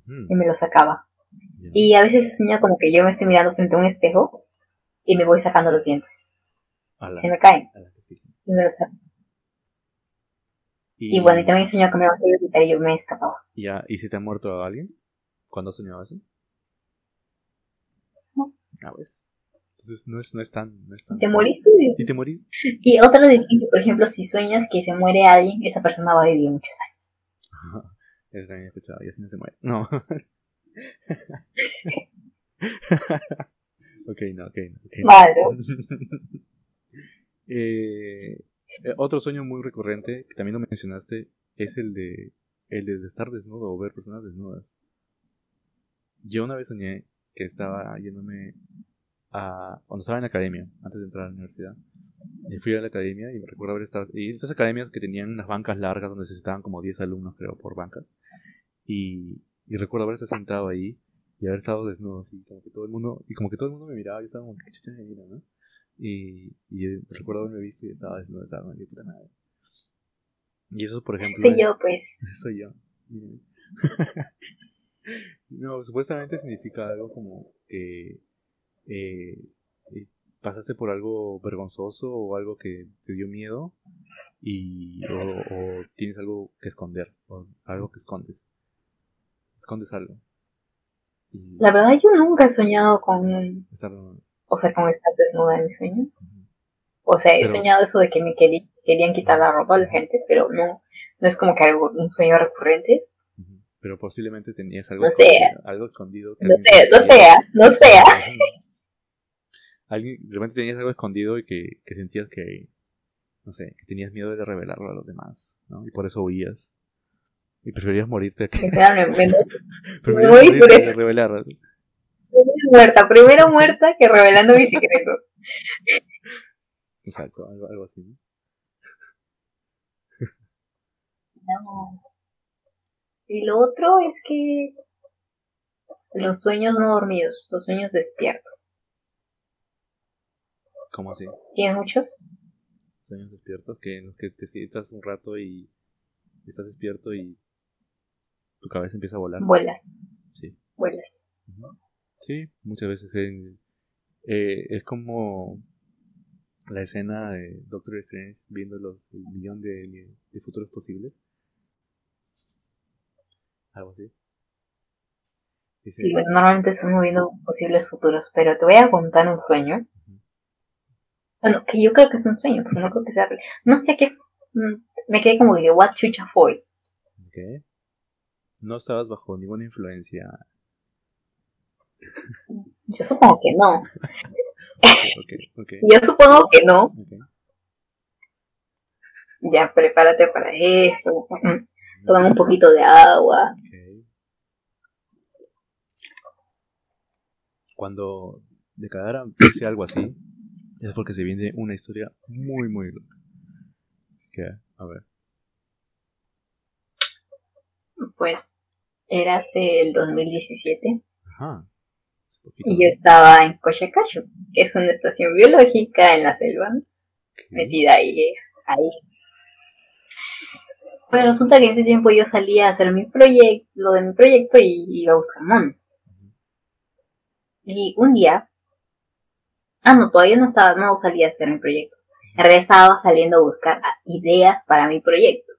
y me lo sacaba. Y a veces he soñado como que yo me estoy mirando frente a un espejo y me voy sacando los dientes. A Se me caen a y me los saco. Y bueno, y también he soñado que me iban a quitar y yo me escapaba. Ya, ¿y si te ha muerto alguien? ¿Cuándo soñado eso? No. Ah, pues. Entonces no es, no es tan. No es tan... ¿Te moriste? ¿Y te morí? Y otros dicen que, por ejemplo, si sueñas que se muere alguien, esa persona va a vivir muchos años. Eso también he escuchado, y así no se muere. No. ok, no, ok, no. Eh, eh, otro sueño muy recurrente, que también lo mencionaste, es el de, el de estar desnudo o ver personas desnudas. Yo una vez soñé que estaba yéndome a... Cuando estaba en la academia, antes de entrar a la universidad. Y fui a la academia y me recuerdo haber estado... Y estas academias que tenían unas bancas largas donde se estaban como 10 alumnos, creo, por bancas. Y, y recuerdo haber estado sentado ahí y haber estado desnudo, así, como que todo el mundo... Y como que todo el mundo me miraba yo estaba como, ¿qué chucha me mira, no? Y, y recuerdo haberme visto y estaba desnudo, estaba como, "Qué puta madre". Y eso, por ejemplo... Soy yo, pues. Soy yo. No, supuestamente significa algo como que eh, eh, pasaste por algo vergonzoso o algo que te dio miedo y o, o tienes algo que esconder o algo que escondes. Escondes algo. Y La verdad, yo nunca he soñado con, estar- o sea, con estar desnuda en mi sueño. O sea, he Pero- soñado eso de que me querían quitar la ropa a la gente, pero no, no es como que algo, un sueño recurrente. Pero posiblemente tenías algo No escondido. Algo escondido No sé, no sea, no sea. Alguien, de repente tenías algo escondido y que, que sentías que, no sé, que tenías miedo de revelarlo a los demás, ¿no? Y por eso huías. Y preferías morirte que me, me, me preferías voy por eso. revelar. muerta, primero muerta que revelando mi secreto. Exacto, algo, algo así, ¿no? No. Y lo otro es que los sueños no dormidos, los sueños despiertos. ¿Cómo así? ¿Tienes muchos? Sueños despiertos, que en los que te sientas un rato y estás despierto y tu cabeza empieza a volar. Vuelas, Sí. vuelas. Sí, muchas veces en- eh, es como la escena de Doctor Strange viendo los el millón de, de futuros posibles. Algo así. Sí, bueno, normalmente estamos viendo posibles futuros, pero te voy a contar un sueño. Bueno, que yo creo que es un sueño, pero no creo que sea real. No sé qué. mm, Me quedé como que, what chucha fue. ¿qué? No estabas bajo ninguna influencia. Yo supongo que no. Ok, ok. Yo supongo que no. ok. Ya, prepárate para eso. Toman un poquito de agua. Ok. Cuando de Cadara dice algo así, es porque se viene una historia muy, muy loca. Así que, a ver. Pues era hace el 2017 Ajá. Y yo estaba en Cochacacho, que es una estación biológica en la selva, ok. metida ahí. ahí. Pero resulta que ese tiempo yo salía a hacer mi proyecto, lo de mi proyecto y iba a buscar monos. Y un día, ah no, todavía no estaba, no salía a hacer mi proyecto. En realidad estaba saliendo a buscar ideas para mi proyecto.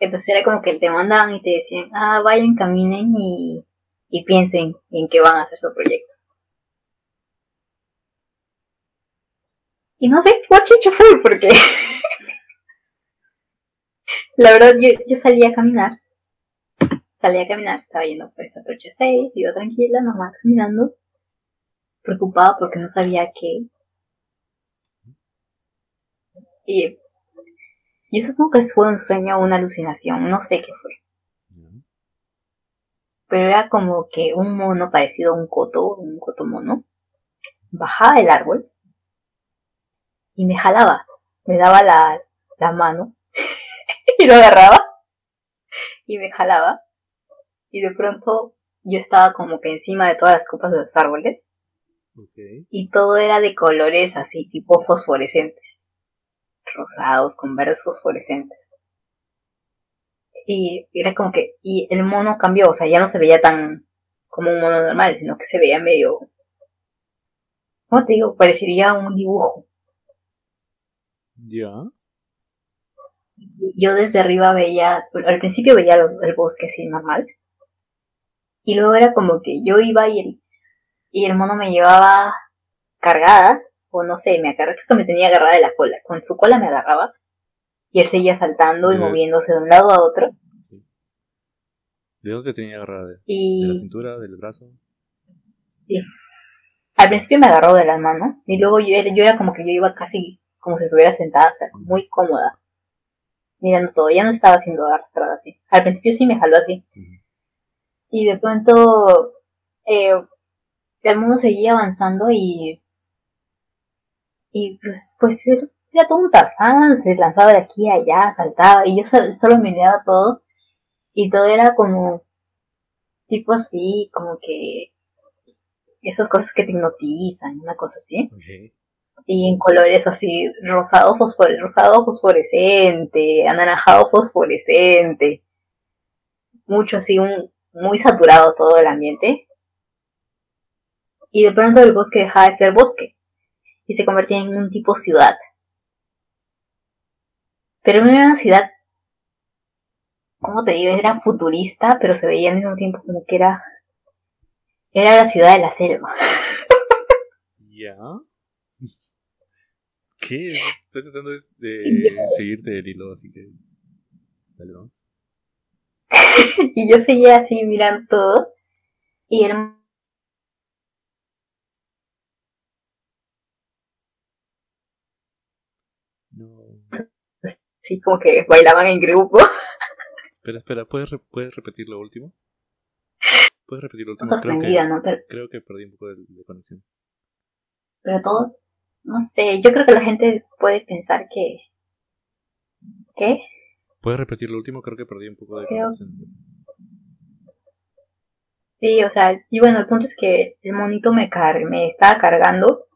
Entonces era como que te mandaban y te decían, ah, vayan, caminen y, y piensen en qué van a hacer su proyecto. Y no sé cuál chucho fue, porque la verdad yo, yo salí a caminar. Salí a caminar, estaba yendo por esta torche 6, iba tranquila, nomás caminando, preocupada porque no sabía qué. Y yo supongo que fue un sueño o una alucinación, no sé qué fue. Pero era como que un mono parecido a un coto, un coto mono, bajaba del árbol y me jalaba, me daba la, la mano y lo agarraba y me jalaba y de pronto yo estaba como que encima de todas las copas de los árboles Y todo era de colores así tipo fosforescentes, rosados con verdes fosforescentes. Y era como que, y el mono cambió, o sea, ya no se veía tan como un mono normal, sino que se veía medio, ¿cómo te digo? Parecería un dibujo. Ya. Yo desde arriba veía, al principio veía los- el bosque así normal. Y luego era como que yo iba y el, y el mono me llevaba cargada, o no sé, me agarraba, creo que me tenía agarrada de la cola. Con su cola me agarraba. Y él seguía saltando y moviéndose de un lado a otro. ¿De dónde te tenía agarrada? ¿De, de la cintura? ¿Del brazo? al principio me agarró de la mano. Y luego yo, era- yo era como que yo iba casi como si estuviera sentada, o sea, muy cómoda. Mirando todo, ya no estaba siendo arrastrada así. Al principio sí me jaló así. Y de pronto eh, el mundo seguía avanzando y y pues, pues era, todo un Tarzán, se lanzaba de aquí a allá, saltaba y yo so- solo miraba todo y todo era como tipo así, como que esas cosas que te hipnotizan, una cosa así. Y en colores así rosado rosado fosforescente, anaranjado fosforescente, mucho así, un, muy saturado todo el ambiente. Y de pronto el bosque dejaba de ser bosque y se convertía en un tipo ciudad. Pero no era una ciudad, ¿cómo te digo? Era futurista, pero se veía al mismo tiempo como que era, era la ciudad de la selva. ¿Ya? ¿Qué? Estoy tratando de, seguirte el hilo, así que... Dale, vamos. Y yo seguía así mirando todo. Y el No. Como que bailaban en grupo. Espera, espera, ¿puedes, re- ¿puedes repetir lo último? ¿Puedes repetir lo último? Creo que, ¿no? Pero, creo que perdí un poco de, de conexión. pero todo, no sé, yo creo que la gente puede pensar que... ¿Qué? ¿Puedes repetir lo último? Creo que perdí un poco de Creo- conexión. Sí, o sea, y bueno, el punto es que el monito me, car me estaba cargando,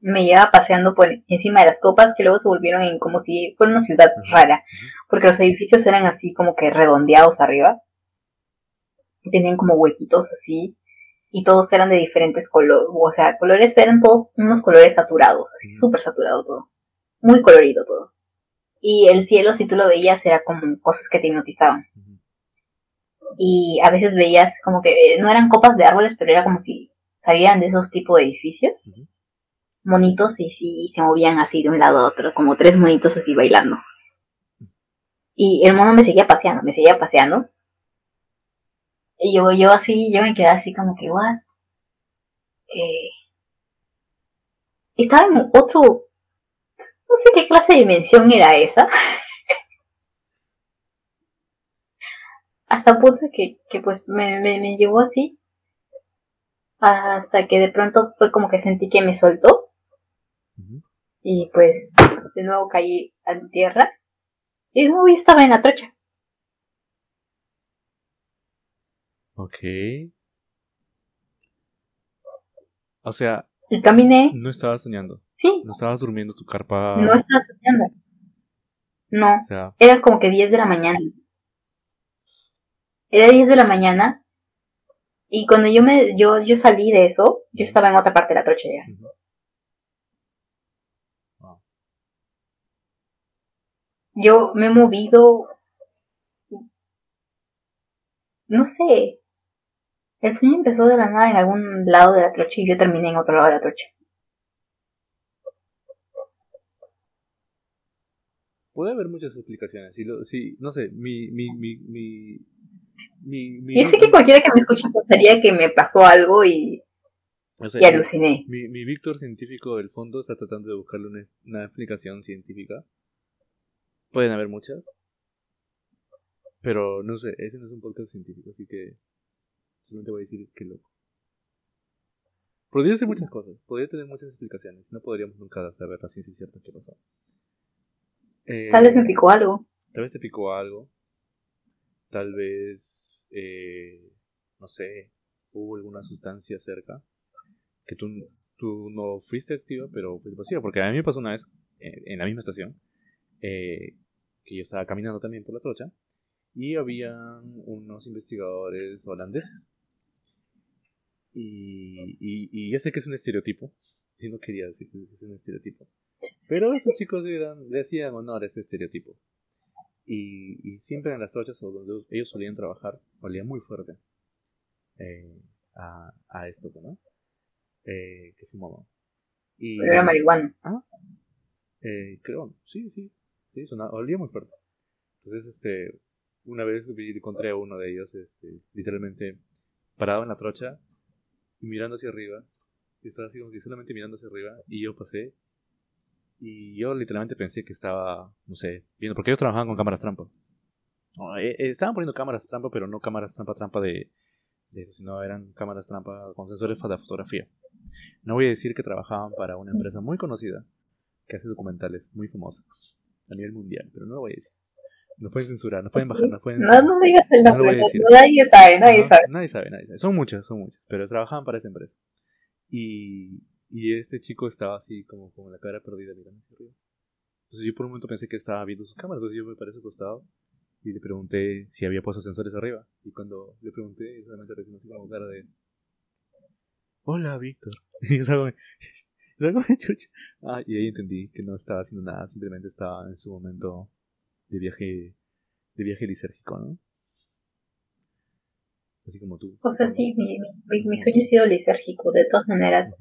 me llevaba paseando por encima de las copas que luego se volvieron en como si fuera una ciudad rara, porque los edificios eran así como que redondeados arriba, y tenían como huequitos así, y todos eran de diferentes colores, o sea, colores eran todos unos colores saturados, así súper saturado todo, muy colorido todo. Y el cielo, si tú lo veías, era como cosas que te hipnotizaban. Y a veces veías como que eh, no eran copas de árboles, pero era como si salieran de esos tipos de edificios. Monitos y sí se movían así de un lado a otro, como tres monitos así bailando. Y el mono me seguía paseando, me seguía paseando. Y yo, yo así, yo me quedé así como que, what? que estaba en otro, no sé qué clase de dimensión era esa. Hasta punto que, que pues me, me, me llevó así. Hasta que de pronto fue como que sentí que me soltó. Y pues de nuevo caí a tierra. Y de nuevo ya estaba en la trocha. Ok. O sea, Y caminé. no estabas soñando. Sí, No estabas durmiendo tu carpa. no estaba soñando. No, O sea, era como que 10 de la mañana. Era 10 de la mañana. Y cuando yo me yo, yo salí de eso, yo estaba en otra parte de la trocha ya. Yo me he movido. No sé. El sueño empezó de la nada en algún lado de la trocha y yo terminé en otro lado de la trocha. Puede haber muchas explicaciones. Y lo, sí, no sé, mi. mi, mi, mi, mi, mi- Yo sé que cualquiera que me escuche pensaría que me pasó algo y, o sea, y aluciné. Mi, mi Víctor científico del fondo está tratando de buscarle una, una explicación científica. Pueden haber muchas. Pero no sé, ese no es un podcast científico, así que solamente voy a decir que loco. Podría ser muchas cosas, podría tener muchas explicaciones. No podríamos nunca saber la ciencia cierta qué pasó. Eh, Tal vez me picó algo. Tal vez te picó algo. Tal vez, eh, no sé, hubo alguna sustancia cerca que tú, tú no fuiste activa, pero fue pasiva. Porque a mí me pasó una vez eh, en la misma estación eh, que yo estaba caminando también por la trocha y habían unos investigadores holandeses. Y, y, y ya sé que es un estereotipo, y no quería decir que es un estereotipo, pero estos chicos eran, le hacían honor a ese estereotipo. Y, y siempre en las trochas donde ellos solían trabajar, olía muy fuerte eh, a, a esto, ¿no? Eh, que fumaban. Y, Pero era marihuana. eh, creo, sí, sí, sí, sonaba, olía muy fuerte. Entonces, este, una vez encontré a uno de ellos, este, literalmente parado en la trocha y mirando hacia arriba. Y estaba así como solamente mirando hacia arriba. Y yo pasé. Y yo literalmente pensé que estaba, no sé, viendo, porque ellos trabajaban con cámaras trampa. Eh, eh, estaban poniendo cámaras trampa, pero no cámaras trampa, trampa de, eso, sino eran cámaras trampa con sensores de fotografía. No voy a decir que trabajaban para una empresa muy conocida que hace documentales muy famosos a nivel mundial, pero no lo voy a decir. Nos pueden censurar, nos pueden bajar, nos pueden... No, no digas el nombre. no- nadie sabe, nadie sabe. Nadie sabe, nadie sabe. Son muchas, son muchas, pero trabajaban para esa empresa. Y, y este chico estaba así como con la cara perdida mirando hacia arriba. Entonces yo por un momento pensé que estaba viendo sus cámaras, entonces yo me paré a su costado y le pregunté si había puesto sensores arriba. Y cuando le pregunté, solamente recibió así como cara de... Hola, Víctor. Y chucha. Ah, y ahí entendí que no estaba haciendo nada, simplemente estaba en su momento de viaje, de viaje lisérgico, ¿no? Así como tú. O sea, sí, mi, mi, mi sueño ha sido lisérgico, de todas maneras.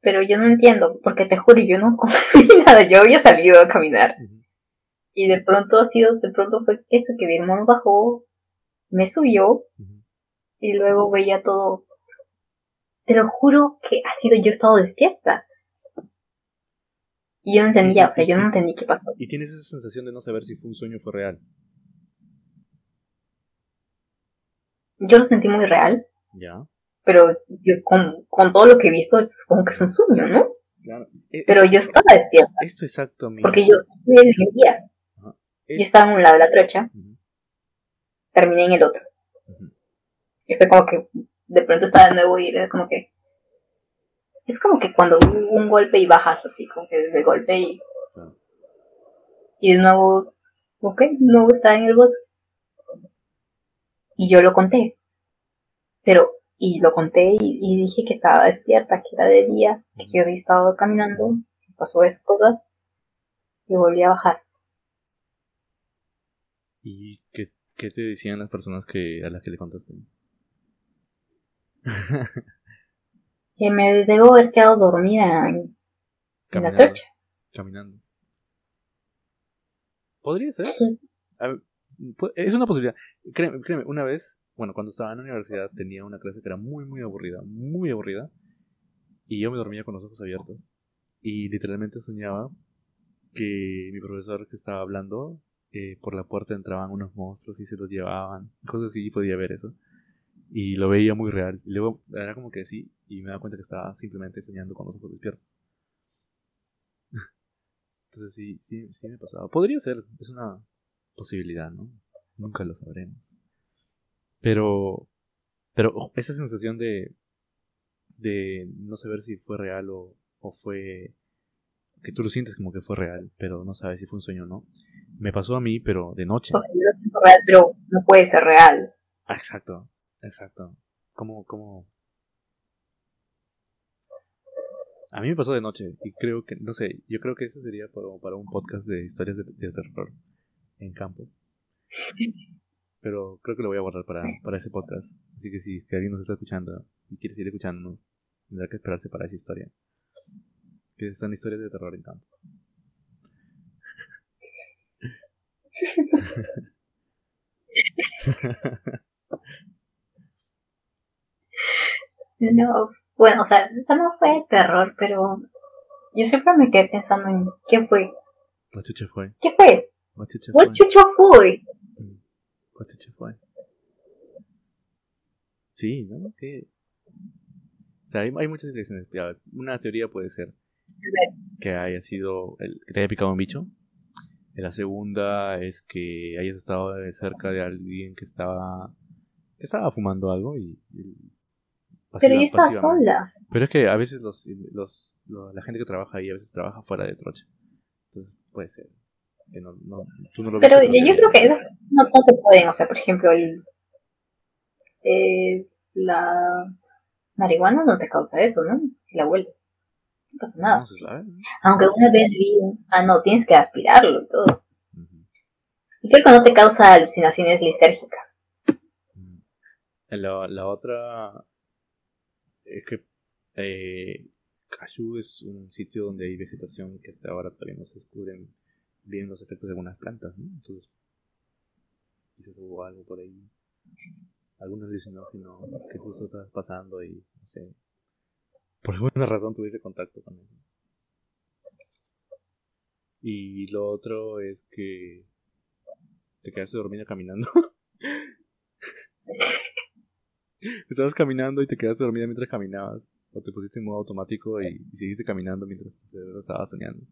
Pero yo no entiendo, porque te juro, yo no conseguí nada. Yo había salido a caminar. Y de pronto ha sido, de pronto fue eso, que mi hermano bajó, me subió, y luego veía todo. Te lo juro que ha sido, yo he estado despierta. Y yo no entendía, o sea, yo no entendí qué pasó. Y tienes esa sensación de no saber si fue un sueño o fue real. Yo lo sentí muy real, Ya. pero yo con, con todo lo que he visto, supongo que es un sueño, ¿no? Claro. E- Pero yo estaba despierta, Esto exacto, mi. porque yo estuve en el día. es- Yo estaba en un lado de la trocha, terminé en el otro. Y fue como que de pronto estaba de nuevo y era como que. Es como que cuando un golpe y bajas así, como que desde golpe y. Y de nuevo. Ok, nuevo estaba en el bosque. Y yo lo conté. Pero. Y lo conté y, y dije que estaba despierta, que era de día, que yo había estado caminando, que pasó esa cosa. Y volví a bajar. ¿Y qué, qué te decían las personas que a las que le contaste? Que me debo haber quedado dormida en, en la trocha. Caminando. Podría ser. Sí. Ver, es una posibilidad. Créeme, créeme, una vez bueno, cuando estaba en la universidad tenía una clase que era muy, muy aburrida, muy aburrida. Y yo me dormía con los ojos abiertos. Y literalmente soñaba que mi profesor que estaba hablando, eh, por la puerta entraban unos monstruos y se los llevaban. Cosas así, y podía ver eso. Y lo veía muy real. Y luego era como que sí, y me daba cuenta que estaba simplemente soñando con los ojos despiertos. Entonces sí, sí, sí me pasaba. Podría ser, es una posibilidad, ¿no? Nunca lo sabremos. Pero, pero esa sensación de, de no saber si fue real o, o fue que tú lo sientes como que fue real, pero no sabes si fue un sueño o no. Me pasó a mí, pero de noche. O sea, yo lo siento real, pero no puede ser real. Ah, exacto, exacto. ¿Cómo, cómo? A mí me pasó de noche y creo que, no sé, yo creo que eso sería para, para un podcast de historias de, terror en campo. Pero creo que lo voy a guardar para, para ese podcast. Así que si, si alguien nos está escuchando y quiere seguir escuchando, tendrá que esperarse para esa historia. Que son historias de terror en campo. No, bueno, o sea, eso no fue de terror, pero yo siempre me quedé pensando en qué fue. Chucha fue. ¿Qué fue? ¿Qué fue. chucho fue? La chucha fue. Sí, ¿no? Que... O sea, hay, hay muchas direcciones. Ya, Una teoría puede ser que haya sido el, que te haya picado un bicho. Y la segunda es que hayas estado cerca de alguien que estaba que estaba fumando algo y, y Pero yo estaba sola. Pero es que a veces los, los, lo- la gente que trabaja ahí a veces trabaja fuera de trocha. Entonces puede ser. Que no, no, tú no lo Pero viste, yo creo que esas no, te pueden, o sea, por ejemplo, el, eh, la marihuana no te causa eso, ¿no? Si la hueles. No pasa nada. No se sabe. Aunque una vez vi, ah, no, tienes que aspirarlo y todo. Y creo que no te causa alucinaciones lisérgicas. La, la otra es que eh, es un sitio donde hay vegetación que hasta ahora todavía no se descubren bien los efectos de algunas plantas, ¿no? Entonces, quizás hubo algo por ahí, algún alucinógeno que justo estabas pasando y, no sé, por alguna razón tuviste contacto con eso. Y lo otro es que te quedaste dormida caminando. Estabas caminando y te quedaste dormida mientras caminabas. O te pusiste en modo automático y, y seguiste caminando mientras tu cerebro estaba soñando.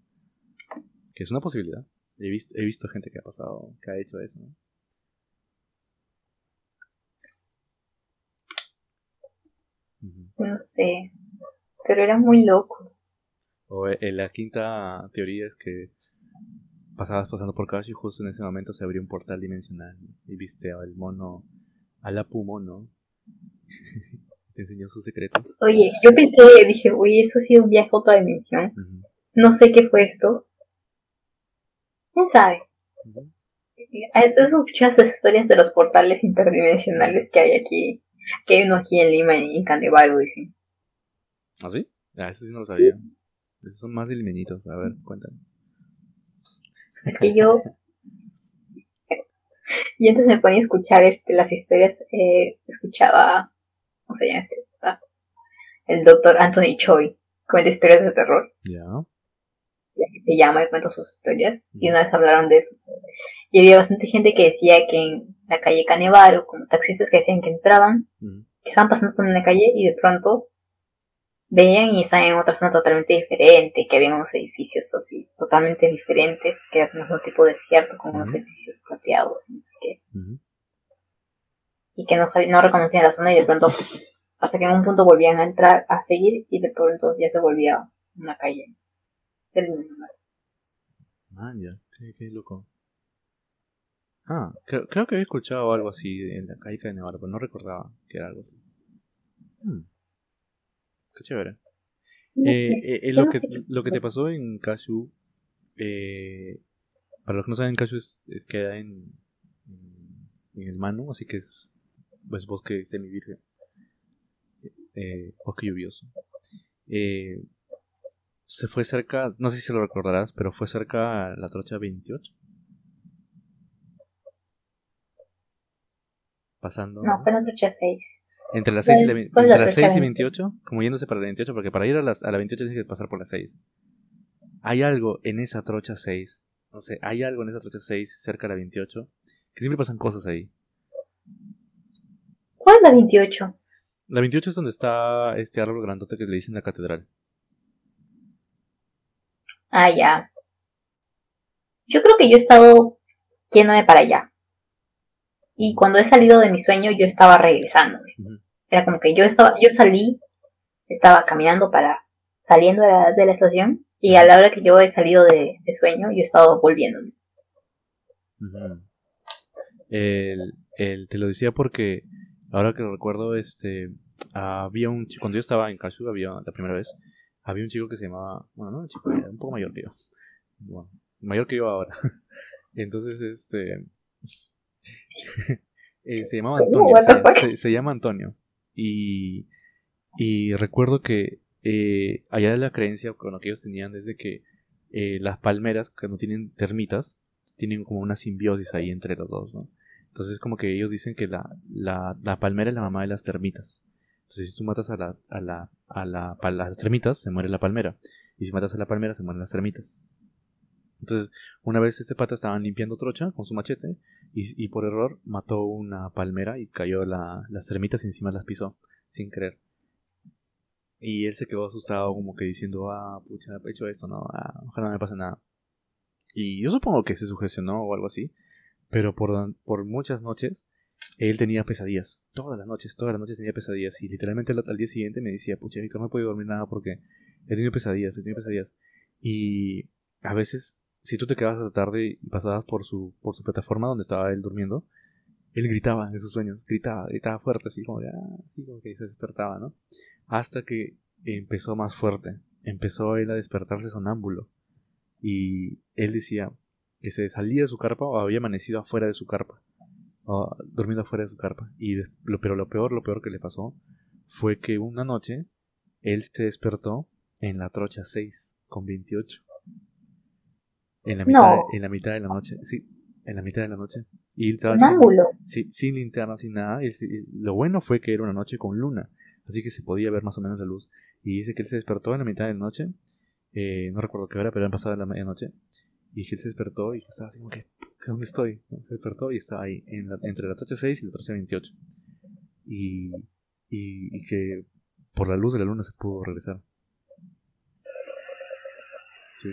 Que es una posibilidad. He visto, he visto gente que ha pasado, que ha hecho eso. ¿no? No sé. Pero era muy loco. O eh, la quinta teoría es que pasabas pasando por Kashi y justo en ese momento se abrió un portal dimensional y viste al mono, al Apu mono. te enseñó sus secretos. Oye, yo pensé, dije, oye, eso ha sido un viaje a otra dimensión. No sé qué fue esto. ¿Quién sabe? escucho esas historias de los portales interdimensionales que hay aquí. Que hay uno aquí en Lima y en Candebaru, dicen. ¿Ah, sí? Ah, eso sí no lo sabía. Esos son más de. A ver, cuéntame. Es que yo. Y antes me ponía a escuchar este, las historias. Eh, escuchaba. ¿Cómo se llama este? El doctor Anthony Choi. Cuenta historias de terror. Ya. La gente llama y cuenta sus historias. Y una vez hablaron de eso. Y había bastante gente que decía que en la calle Canevaro, como taxistas que decían que entraban, que estaban pasando por una calle y de pronto veían y estaban en otra zona totalmente diferente, que habían unos edificios así, totalmente diferentes, que era como un tipo desierto con unos edificios plateados, y no sé qué, y que no no reconocían la zona y de pronto, hasta que en un punto volvían a entrar, a seguir y de pronto ya se volvía una calle del mismo lugar. Ah, ya. Qué, qué loco. Ah, creo, creo que había escuchado algo así en la calle de Navarro, pero no recordaba que era algo así. Hmm. Qué chévere. No Eh, eh, eh, lo, no que, sé lo que te pasó en Kashu, eh, para los que no saben, Kashu es, queda en, en, el Manu, así que es pues, bosque semivirgen, bosque lluvioso. Se fue cerca, no sé si se lo recordarás, pero fue cerca a la trocha 28. pasando. No, fue en la trocha 6. Entre las 6 y, la, ¿Cuál- ve- cuál es la entre las trocha 6 y 28? 28, como yéndose para la 28, porque para ir a, las, a la 28 tienes que pasar por la 6. Hay algo en esa trocha 6, no sé, hay algo en esa trocha 6 cerca de la 28, que siempre pasan cosas ahí. ¿Cuál es la 28? La 28 es donde está este árbol grandote que le dicen la catedral. Ah, ya. Yo creo que yo he estado yéndome para allá. Y cuando he salido de mi sueño, yo estaba regresándome. Era como que yo estaba, yo salí, estaba caminando para, saliendo de la, de la estación, y a la hora que yo he salido de este sueño, yo he estado volviéndome. El- el- te lo decía porque ahora que lo recuerdo, este, había un chico, cuando yo estaba en Kashu, había la primera vez, había un chico que se llamaba, bueno, no un chico, era un poco mayor que yo, bueno, mayor que yo ahora. Entonces, este, eh, se llamaba Antonio, the se, fuck? se- se llama Antonio. Y, y recuerdo que eh, allá de la creencia con lo que ellos tenían es de que eh, las palmeras, que no tienen termitas, tienen como una simbiosis ahí entre los dos, ¿no? Entonces como que ellos dicen que la, la, la palmera es la mamá de las termitas. Entonces si tú matas a, la, a, la, a, la, a las termitas, se muere la palmera. Y si matas a la palmera, se mueren las termitas. Entonces, una vez este pata estaban limpiando trocha con su machete y, por error mató una palmera y cayó la, las termitas y encima las pisó, sin querer. Y él se quedó asustado como que diciendo, ah, pucha, he hecho esto, no, ah, ojalá no me pase nada. Y yo supongo que se sugestionó o algo así, pero por, por muchas noches él tenía pesadillas. Todas las noches, todas las noches tenía pesadillas. Y literalmente al, al día siguiente me decía, pucha, Víctor, no he podido dormir nada porque he tenido pesadillas, he tenido pesadillas. Y a veces, si tú te quedabas hasta tarde y pasabas por su, por su plataforma donde estaba él durmiendo, él gritaba en sus sueños, gritaba, gritaba fuerte, así como de, ah, así como que se despertaba, ¿no? Hasta que empezó más fuerte. Empezó él a despertarse sonámbulo. Y él decía que se salía de su carpa o había amanecido afuera de su carpa. O durmiendo afuera de su carpa. Y lo, pero lo peor, lo peor que le pasó fue que una noche él se despertó en la trocha 6 con 28. En la mitad, No. en la mitad de la noche, sí, en la mitad de la noche. Y él estaba sin-. Sí, sin linterna, sin nada. Y, y lo bueno fue que era una noche con luna, así que se podía ver más o menos la luz. Y dice que él se despertó en la mitad de la noche, eh, no recuerdo qué hora, pero era pasada la medianoche. Y que él se despertó y estaba así como que, ¿dónde estoy? Se despertó y estaba ahí, en la- entre la trocha 6 y la trocha 28. Y, y, y que por la luz de la luna se pudo regresar. Sí.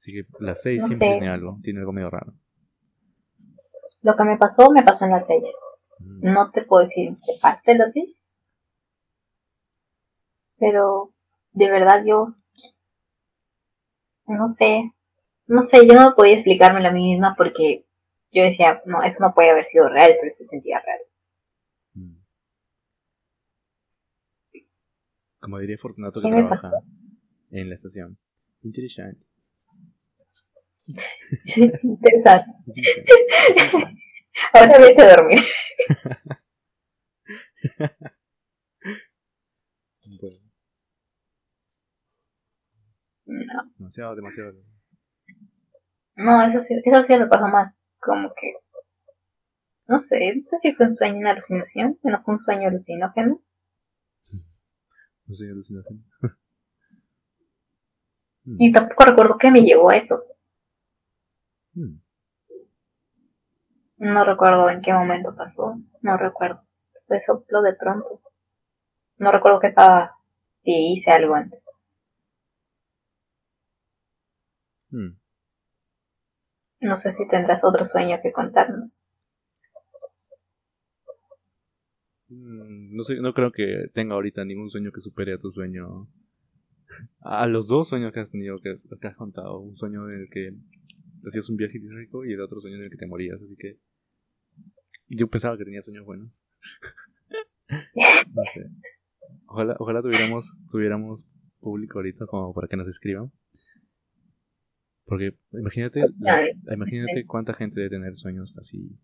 Así que la 6 No siempre sé. tiene algo, tiene algo medio raro. Lo que me pasó, me pasó en las 6. Mm. No te puedo decir qué parte de las 6. Pero, de verdad, yo. No sé. No sé, yo no podía explicármelo a mí misma porque yo decía, no, eso no puede haber sido real, pero se sentía real. Mm. Como diría Fortunato que ¿Qué me trabaja en la estación. Interesante. Interesante. interesante. Ahora vete a dormir. Bueno, No, demasiado, demasiado. no eso sí, eso sí me pasó más. Como que. No sé, no sé si fue un sueño, una alucinación. que No fue un sueño alucinógeno. No sé, alucinación. Mm, Y tampoco recuerdo qué me llevó a eso. Mm. No recuerdo en qué momento pasó. No recuerdo. Fue soplo de pronto. No recuerdo que estaba. Si hice algo antes. Mm. No sé si tendrás otro sueño que contarnos. Mm, No sé, no creo que tenga ahorita ningún sueño que supere a tu sueño. A los dos sueños que has tenido, que has, que has contado. Un sueño en el que hacías un viaje rico y el otro sueño en el que te morías. Así que. Yo pensaba que tenía sueños buenos. no sé. Ojalá, ojalá tuviéramos, tuviéramos público ahorita como para que nos escriban. Porque imagínate, la- Ay, imagínate cuánta gente debe tener sueños así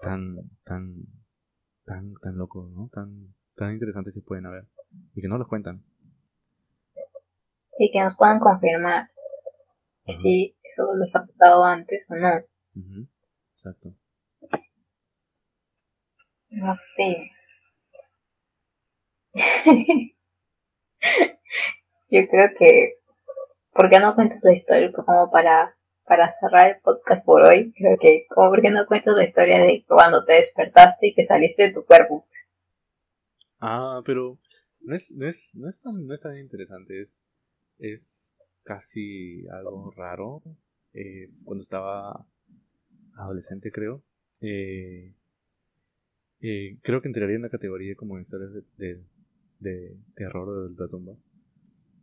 tan, tan, tan, tan locos, ¿no? Tan, tan interesantes que pueden haber y que no los cuentan. Y que nos puedan confirmar Si eso les ha pasado antes o no. Exacto. No sé. Yo creo que, ¿por qué no cuentas la historia como para, para cerrar el podcast por hoy? Creo que, como ¿por qué no cuentas la historia de cuando te despertaste y que saliste de tu cuerpo? Ah, pero no es, no es, no es, tan, no es tan interesante, es, es casi algo raro. Eh, cuando estaba adolescente, creo, eh, eh, creo que entraría en la categoría como historias de, de, de terror de la tumba.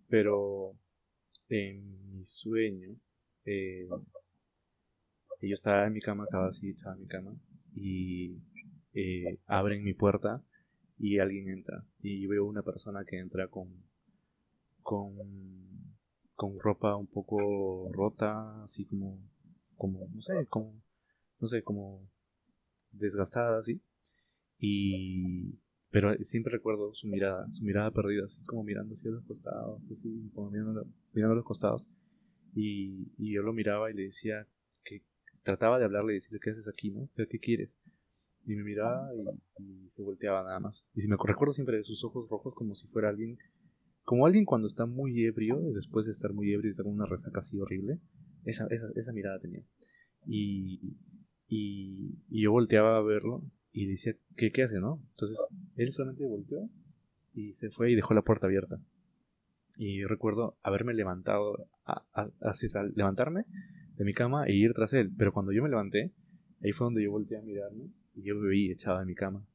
Pero en mi sueño, yo estaba en mi cama, estaba así echado en mi cama, y abren mi puerta y alguien entra. Y veo una persona que entra con, con ropa un poco rota, así como, como, no sé, como, no sé, como desgastada, así. Y, pero siempre recuerdo su mirada, su mirada perdida, así como mirando hacia los costados, así como mirando, mirando los costados. Y, y, yo lo miraba y le decía que trataba de hablarle y decirle, ¿qué haces aquí, no? ¿Qué, quieres? Y me miraba y, se volteaba nada más. Y si me recuerdo siempre de sus ojos rojos como si fuera alguien, como alguien cuando está muy ebrio, después de estar muy ebrio y estar con una resaca así horrible, esa, esa, esa mirada tenía. Y, y, y yo volteaba a verlo y decía, ¿qué, ¿qué hace, no? Entonces él solamente volteó y se fue y dejó la puerta abierta. Y recuerdo haberme levantado, así, levantarme de mi cama e ir tras él. Pero cuando yo me levanté, ahí fue donde yo volteé a mirarme y yo me vi echado en mi cama.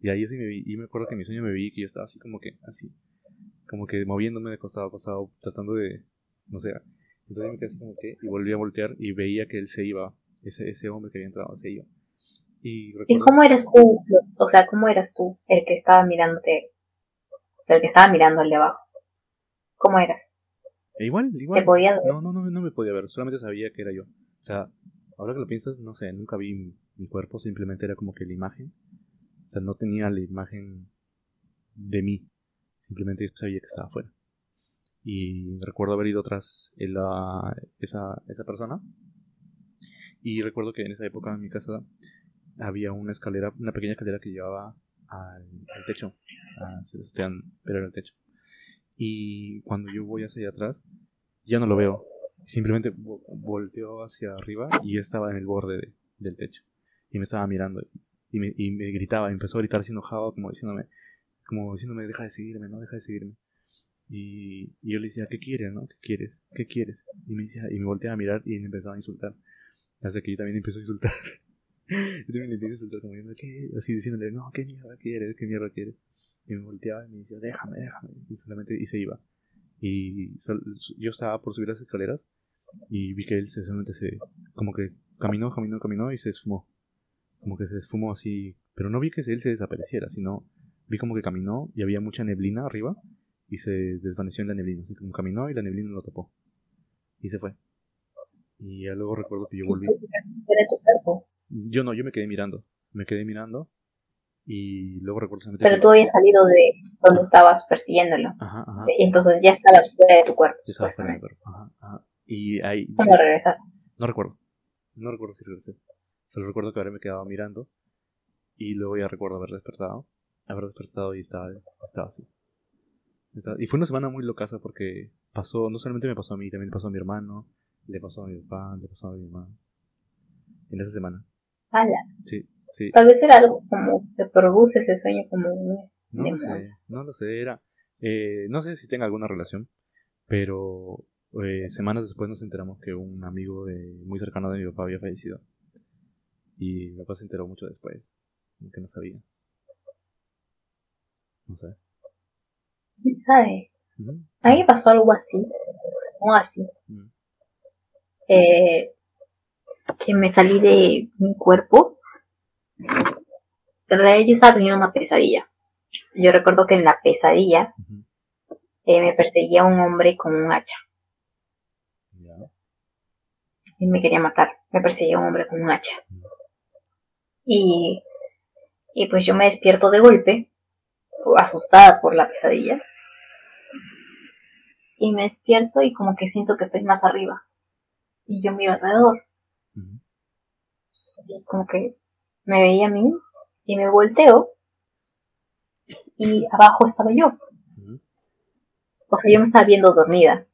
Y ahí sí me vi, y me acuerdo que mi sueño me vi que yo estaba así como que, así, como que moviéndome de costado a costado, tratando de, no sé. Entonces me quedé así como que, y volví a voltear y veía que él se iba, ese, ese hombre que había entrado se iba. Y, cómo eras tú? O sea, ¿cómo eras tú el que estaba mirándote? O sea, el que estaba mirando al de abajo. ¿Cómo eras? E igual, igual. ¿Te podías ver? No, no, no, no me podía ver. Solamente sabía que era yo. O sea, ahora que lo piensas, no sé, nunca vi mi, cuerpo. Simplemente era como que la imagen. O sea, no tenía la imagen de mí. Simplemente sabía que estaba afuera. Y recuerdo haber ido tras la, esa, esa persona. Y recuerdo que en esa época en mi casa había una escalera, una pequeña escalera que llevaba al, techo, pero era el techo. Y cuando yo voy hacia atrás, ya no lo veo. Simplemente volteo hacia arriba y estaba en el borde del techo. Y me estaba mirando. Y me, y me gritaba, empezó a gritar así enojado, como diciéndome, como diciéndome, deja de seguirme, no, deja de seguirme. Y, y, yo le decía, ¿qué quieres, no? ¿Qué quieres? ¿Qué quieres? Y me decía, y me volteaba a mirar y me empezaba a insultar. Hasta que yo también empecé a insultar. Yo también le empiezo a como ¿qué? Así diciéndole, no, ¿qué mierda quieres? ¿Qué mierda quieres? Y me volteaba y me decía, déjame, déjame. Y solamente, y se iba. Y yo estaba por subir las escaleras y vi que él solamente se, como que caminó, caminó, caminó y se esfumó. Como que se esfumó así, pero no vi que él se desapareciera, sino vi como que caminó y había mucha neblina arriba y se desvaneció en la neblina. Así como caminó y la neblina lo tapó. Y se fue. Y ya luego recuerdo que yo volví. tu cuerpo? Yo no, yo me quedé mirando. Me quedé mirando. Y luego recuerdo Pero tú habías salido de donde estabas persiguiéndolo. Ajá, ajá. Y entonces ya estabas fuera de tu cuerpo. Yo estaba fuera de mi cuerpo. Ajá, ajá. Y ahí. ¿Cómo regresaste? No recuerdo. No recuerdo si regresé. Solo recuerdo que me quedado mirando. Y luego ya recuerdo haber despertado. Haber despertado y estaba, estaba así. Y fue una semana muy locaza porque pasó, no solamente me pasó a mí, también pasó a mi hermano, le pasó a mi papá, le pasó a mi mamá. En esa semana. Sí, sí. Tal vez era algo como que produce ese sueño como un... No lo sé, no lo sé, era... Eh, no sé si tenga alguna relación, pero eh, semanas después nos enteramos que un amigo de, muy cercano de mi papá había fallecido. Y mi papá se enteró mucho después, que no sabía. No sé. ¿Quién sabe? A mí me pasó algo así, o así. Eh, que me salí de mi cuerpo, en realidad yo estaba teniendo una pesadilla. Yo recuerdo que en la pesadilla eh, me perseguía un hombre con un hacha. Y me quería matar. Me perseguía un hombre con un hacha. Y, y pues yo me despierto de golpe, asustada por la pesadilla. Y me despierto y como que siento que estoy más arriba. Y yo miro alrededor y como que me veía a mí y me volteo y abajo estaba yo. O sea, yo me estaba viendo dormida.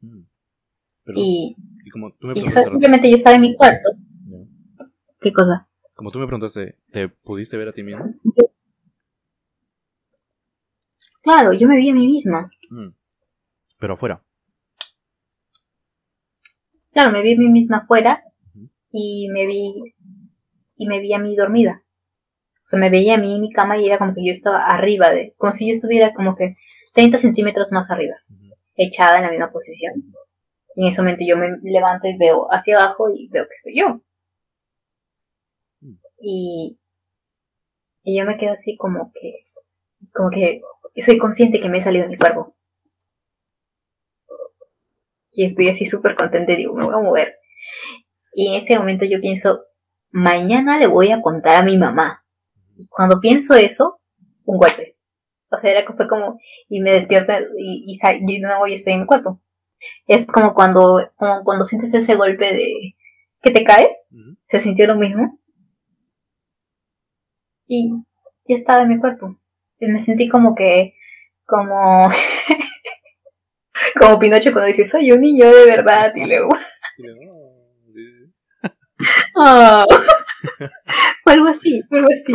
Mm. Pero, Y, y como tú me y simplemente yo estaba en mi cuarto. ¿Qué cosa? como tú me preguntaste, ¿te pudiste ver a ti mismo? Claro, yo me vi a mí misma. Mm. Pero afuera. Claro, me vi a mí misma afuera y me vi y me vi a mí dormida. O sea, me veía a mí en mi cama y era como que yo estaba arriba de, como si yo estuviera como que 30 centímetros más arriba, echada en la misma posición. Y en ese momento yo me levanto y veo hacia abajo y veo que estoy yo. Mm. Y, y yo me quedo así como que, como que soy consciente que me he salido de mi cuerpo. Y estoy así súper contenta y digo, me voy a mover. Y en ese momento yo pienso, mañana le voy a contar a mi mamá. Y cuando pienso eso, un golpe. O sea, era que fue como, y me despierto y, y, y de nuevo yo estoy en mi cuerpo. Es como cuando, como cuando sientes ese golpe de que te caes, se sintió lo mismo. Y ya estaba en mi cuerpo. Me sentí como que, como, como Pinocho cuando dice, soy un niño de verdad. Y luego, oh, ah. fue algo así, algo así.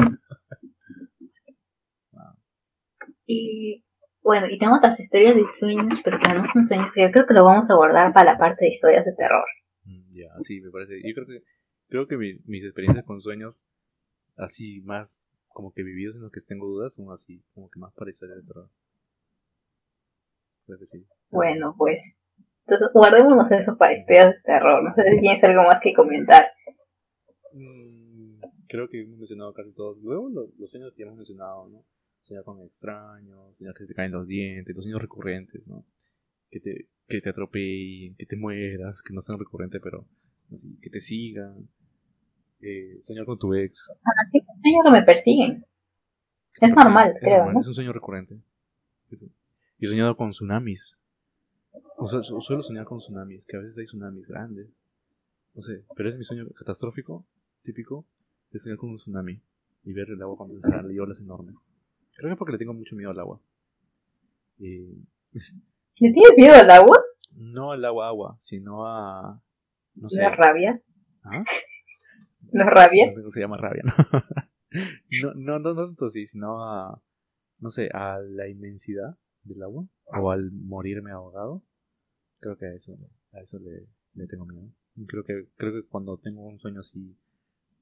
Y bueno, y tengo otras historias de sueños, pero que no son sueños, que yo creo que lo vamos a abordar para la parte de historias de terror. Mm, Ya, sí, me parece. Yo creo que, creo que mi- mis experiencias con sueños, así más como que vividos en los que tengo dudas, son así, como que más historias de terror. Creo que sí. Bueno, pues. Entonces, guardémonos eso para historias de terror. No sé si tienes algo más que comentar. Mm, creo que hemos mencionado casi todos. Luego los, los sueños que hemos mencionado, ¿no? Soñar con extraños, soñar que se te caen los dientes, los sueños recurrentes, ¿no? Que te, que te atropellen, que te mueras, que no sean recurrentes, pero así, que te sigan. Eh, soñar con tu ex. Así que sueños que me persiguen. Es normal, Es creo, normal, ¿no? Es un sueño recurrente. Y he soñado con tsunamis. O sea, su- suelo soñar con tsunamis, que a veces hay tsunamis grandes. No sé, pero es mi sueño catastrófico, típico, de soñar con un tsunami y ver el agua cuando se sale y olas enormes. Creo que es porque le tengo mucho miedo al agua. ¿Le tienes miedo al agua? no al agua agua, sino a... No ¿No sé. es rabia? ¿Ah? ¿No rabia? No se llama rabia, ¿no? no, no, no, no tanto así, sino a, no sé, a la inmensidad del agua o al morirme ahogado. Creo que a eso, a eso le, le tengo miedo. Creo que, creo que cuando tengo un sueño así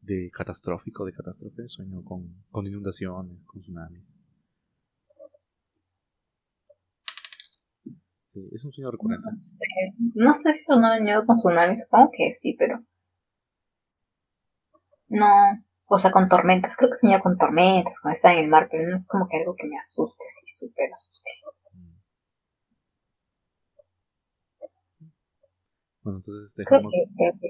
de catastrófico, de catástrofe, sueño con, con inundaciones, con tsunamis. Sí, es un sueño recurrente. No sé. No sé si sonó miedo con tsunami, supongo que sí, pero. No. O sea, con tormentas. Creo que soñaba con tormentas, cuando estaba en el mar, pero no es como que algo que me asuste, sí, súper asuste. Bueno, entonces Creo dejamos... que, creo que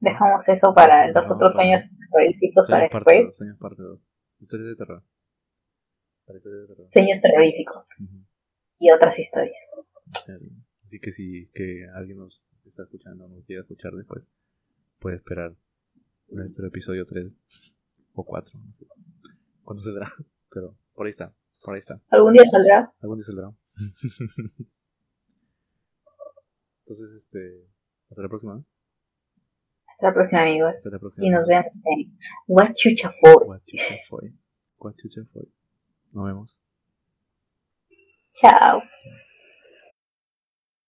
dejamos eso para los otros para- sueños terroríficos para después. 2, sueños parte 2. Historias de terror. Para historias de terror. Sueños terroríficos y otras historias. Así- Así que si que alguien nos está escuchando o nos quiere escuchar después, puede esperar nuestro episodio 3 o 4. No sé cuándo saldrá, pero por ahí está, por ahí está. ¿Algún día saldrá? Algún día saldrá. Entonces, este, hasta la próxima. Hasta la próxima, amigos. Hasta la próxima. Y nos vemos en What Chucha For. What chucha fue. What chucha fue. Nos vemos. Chao.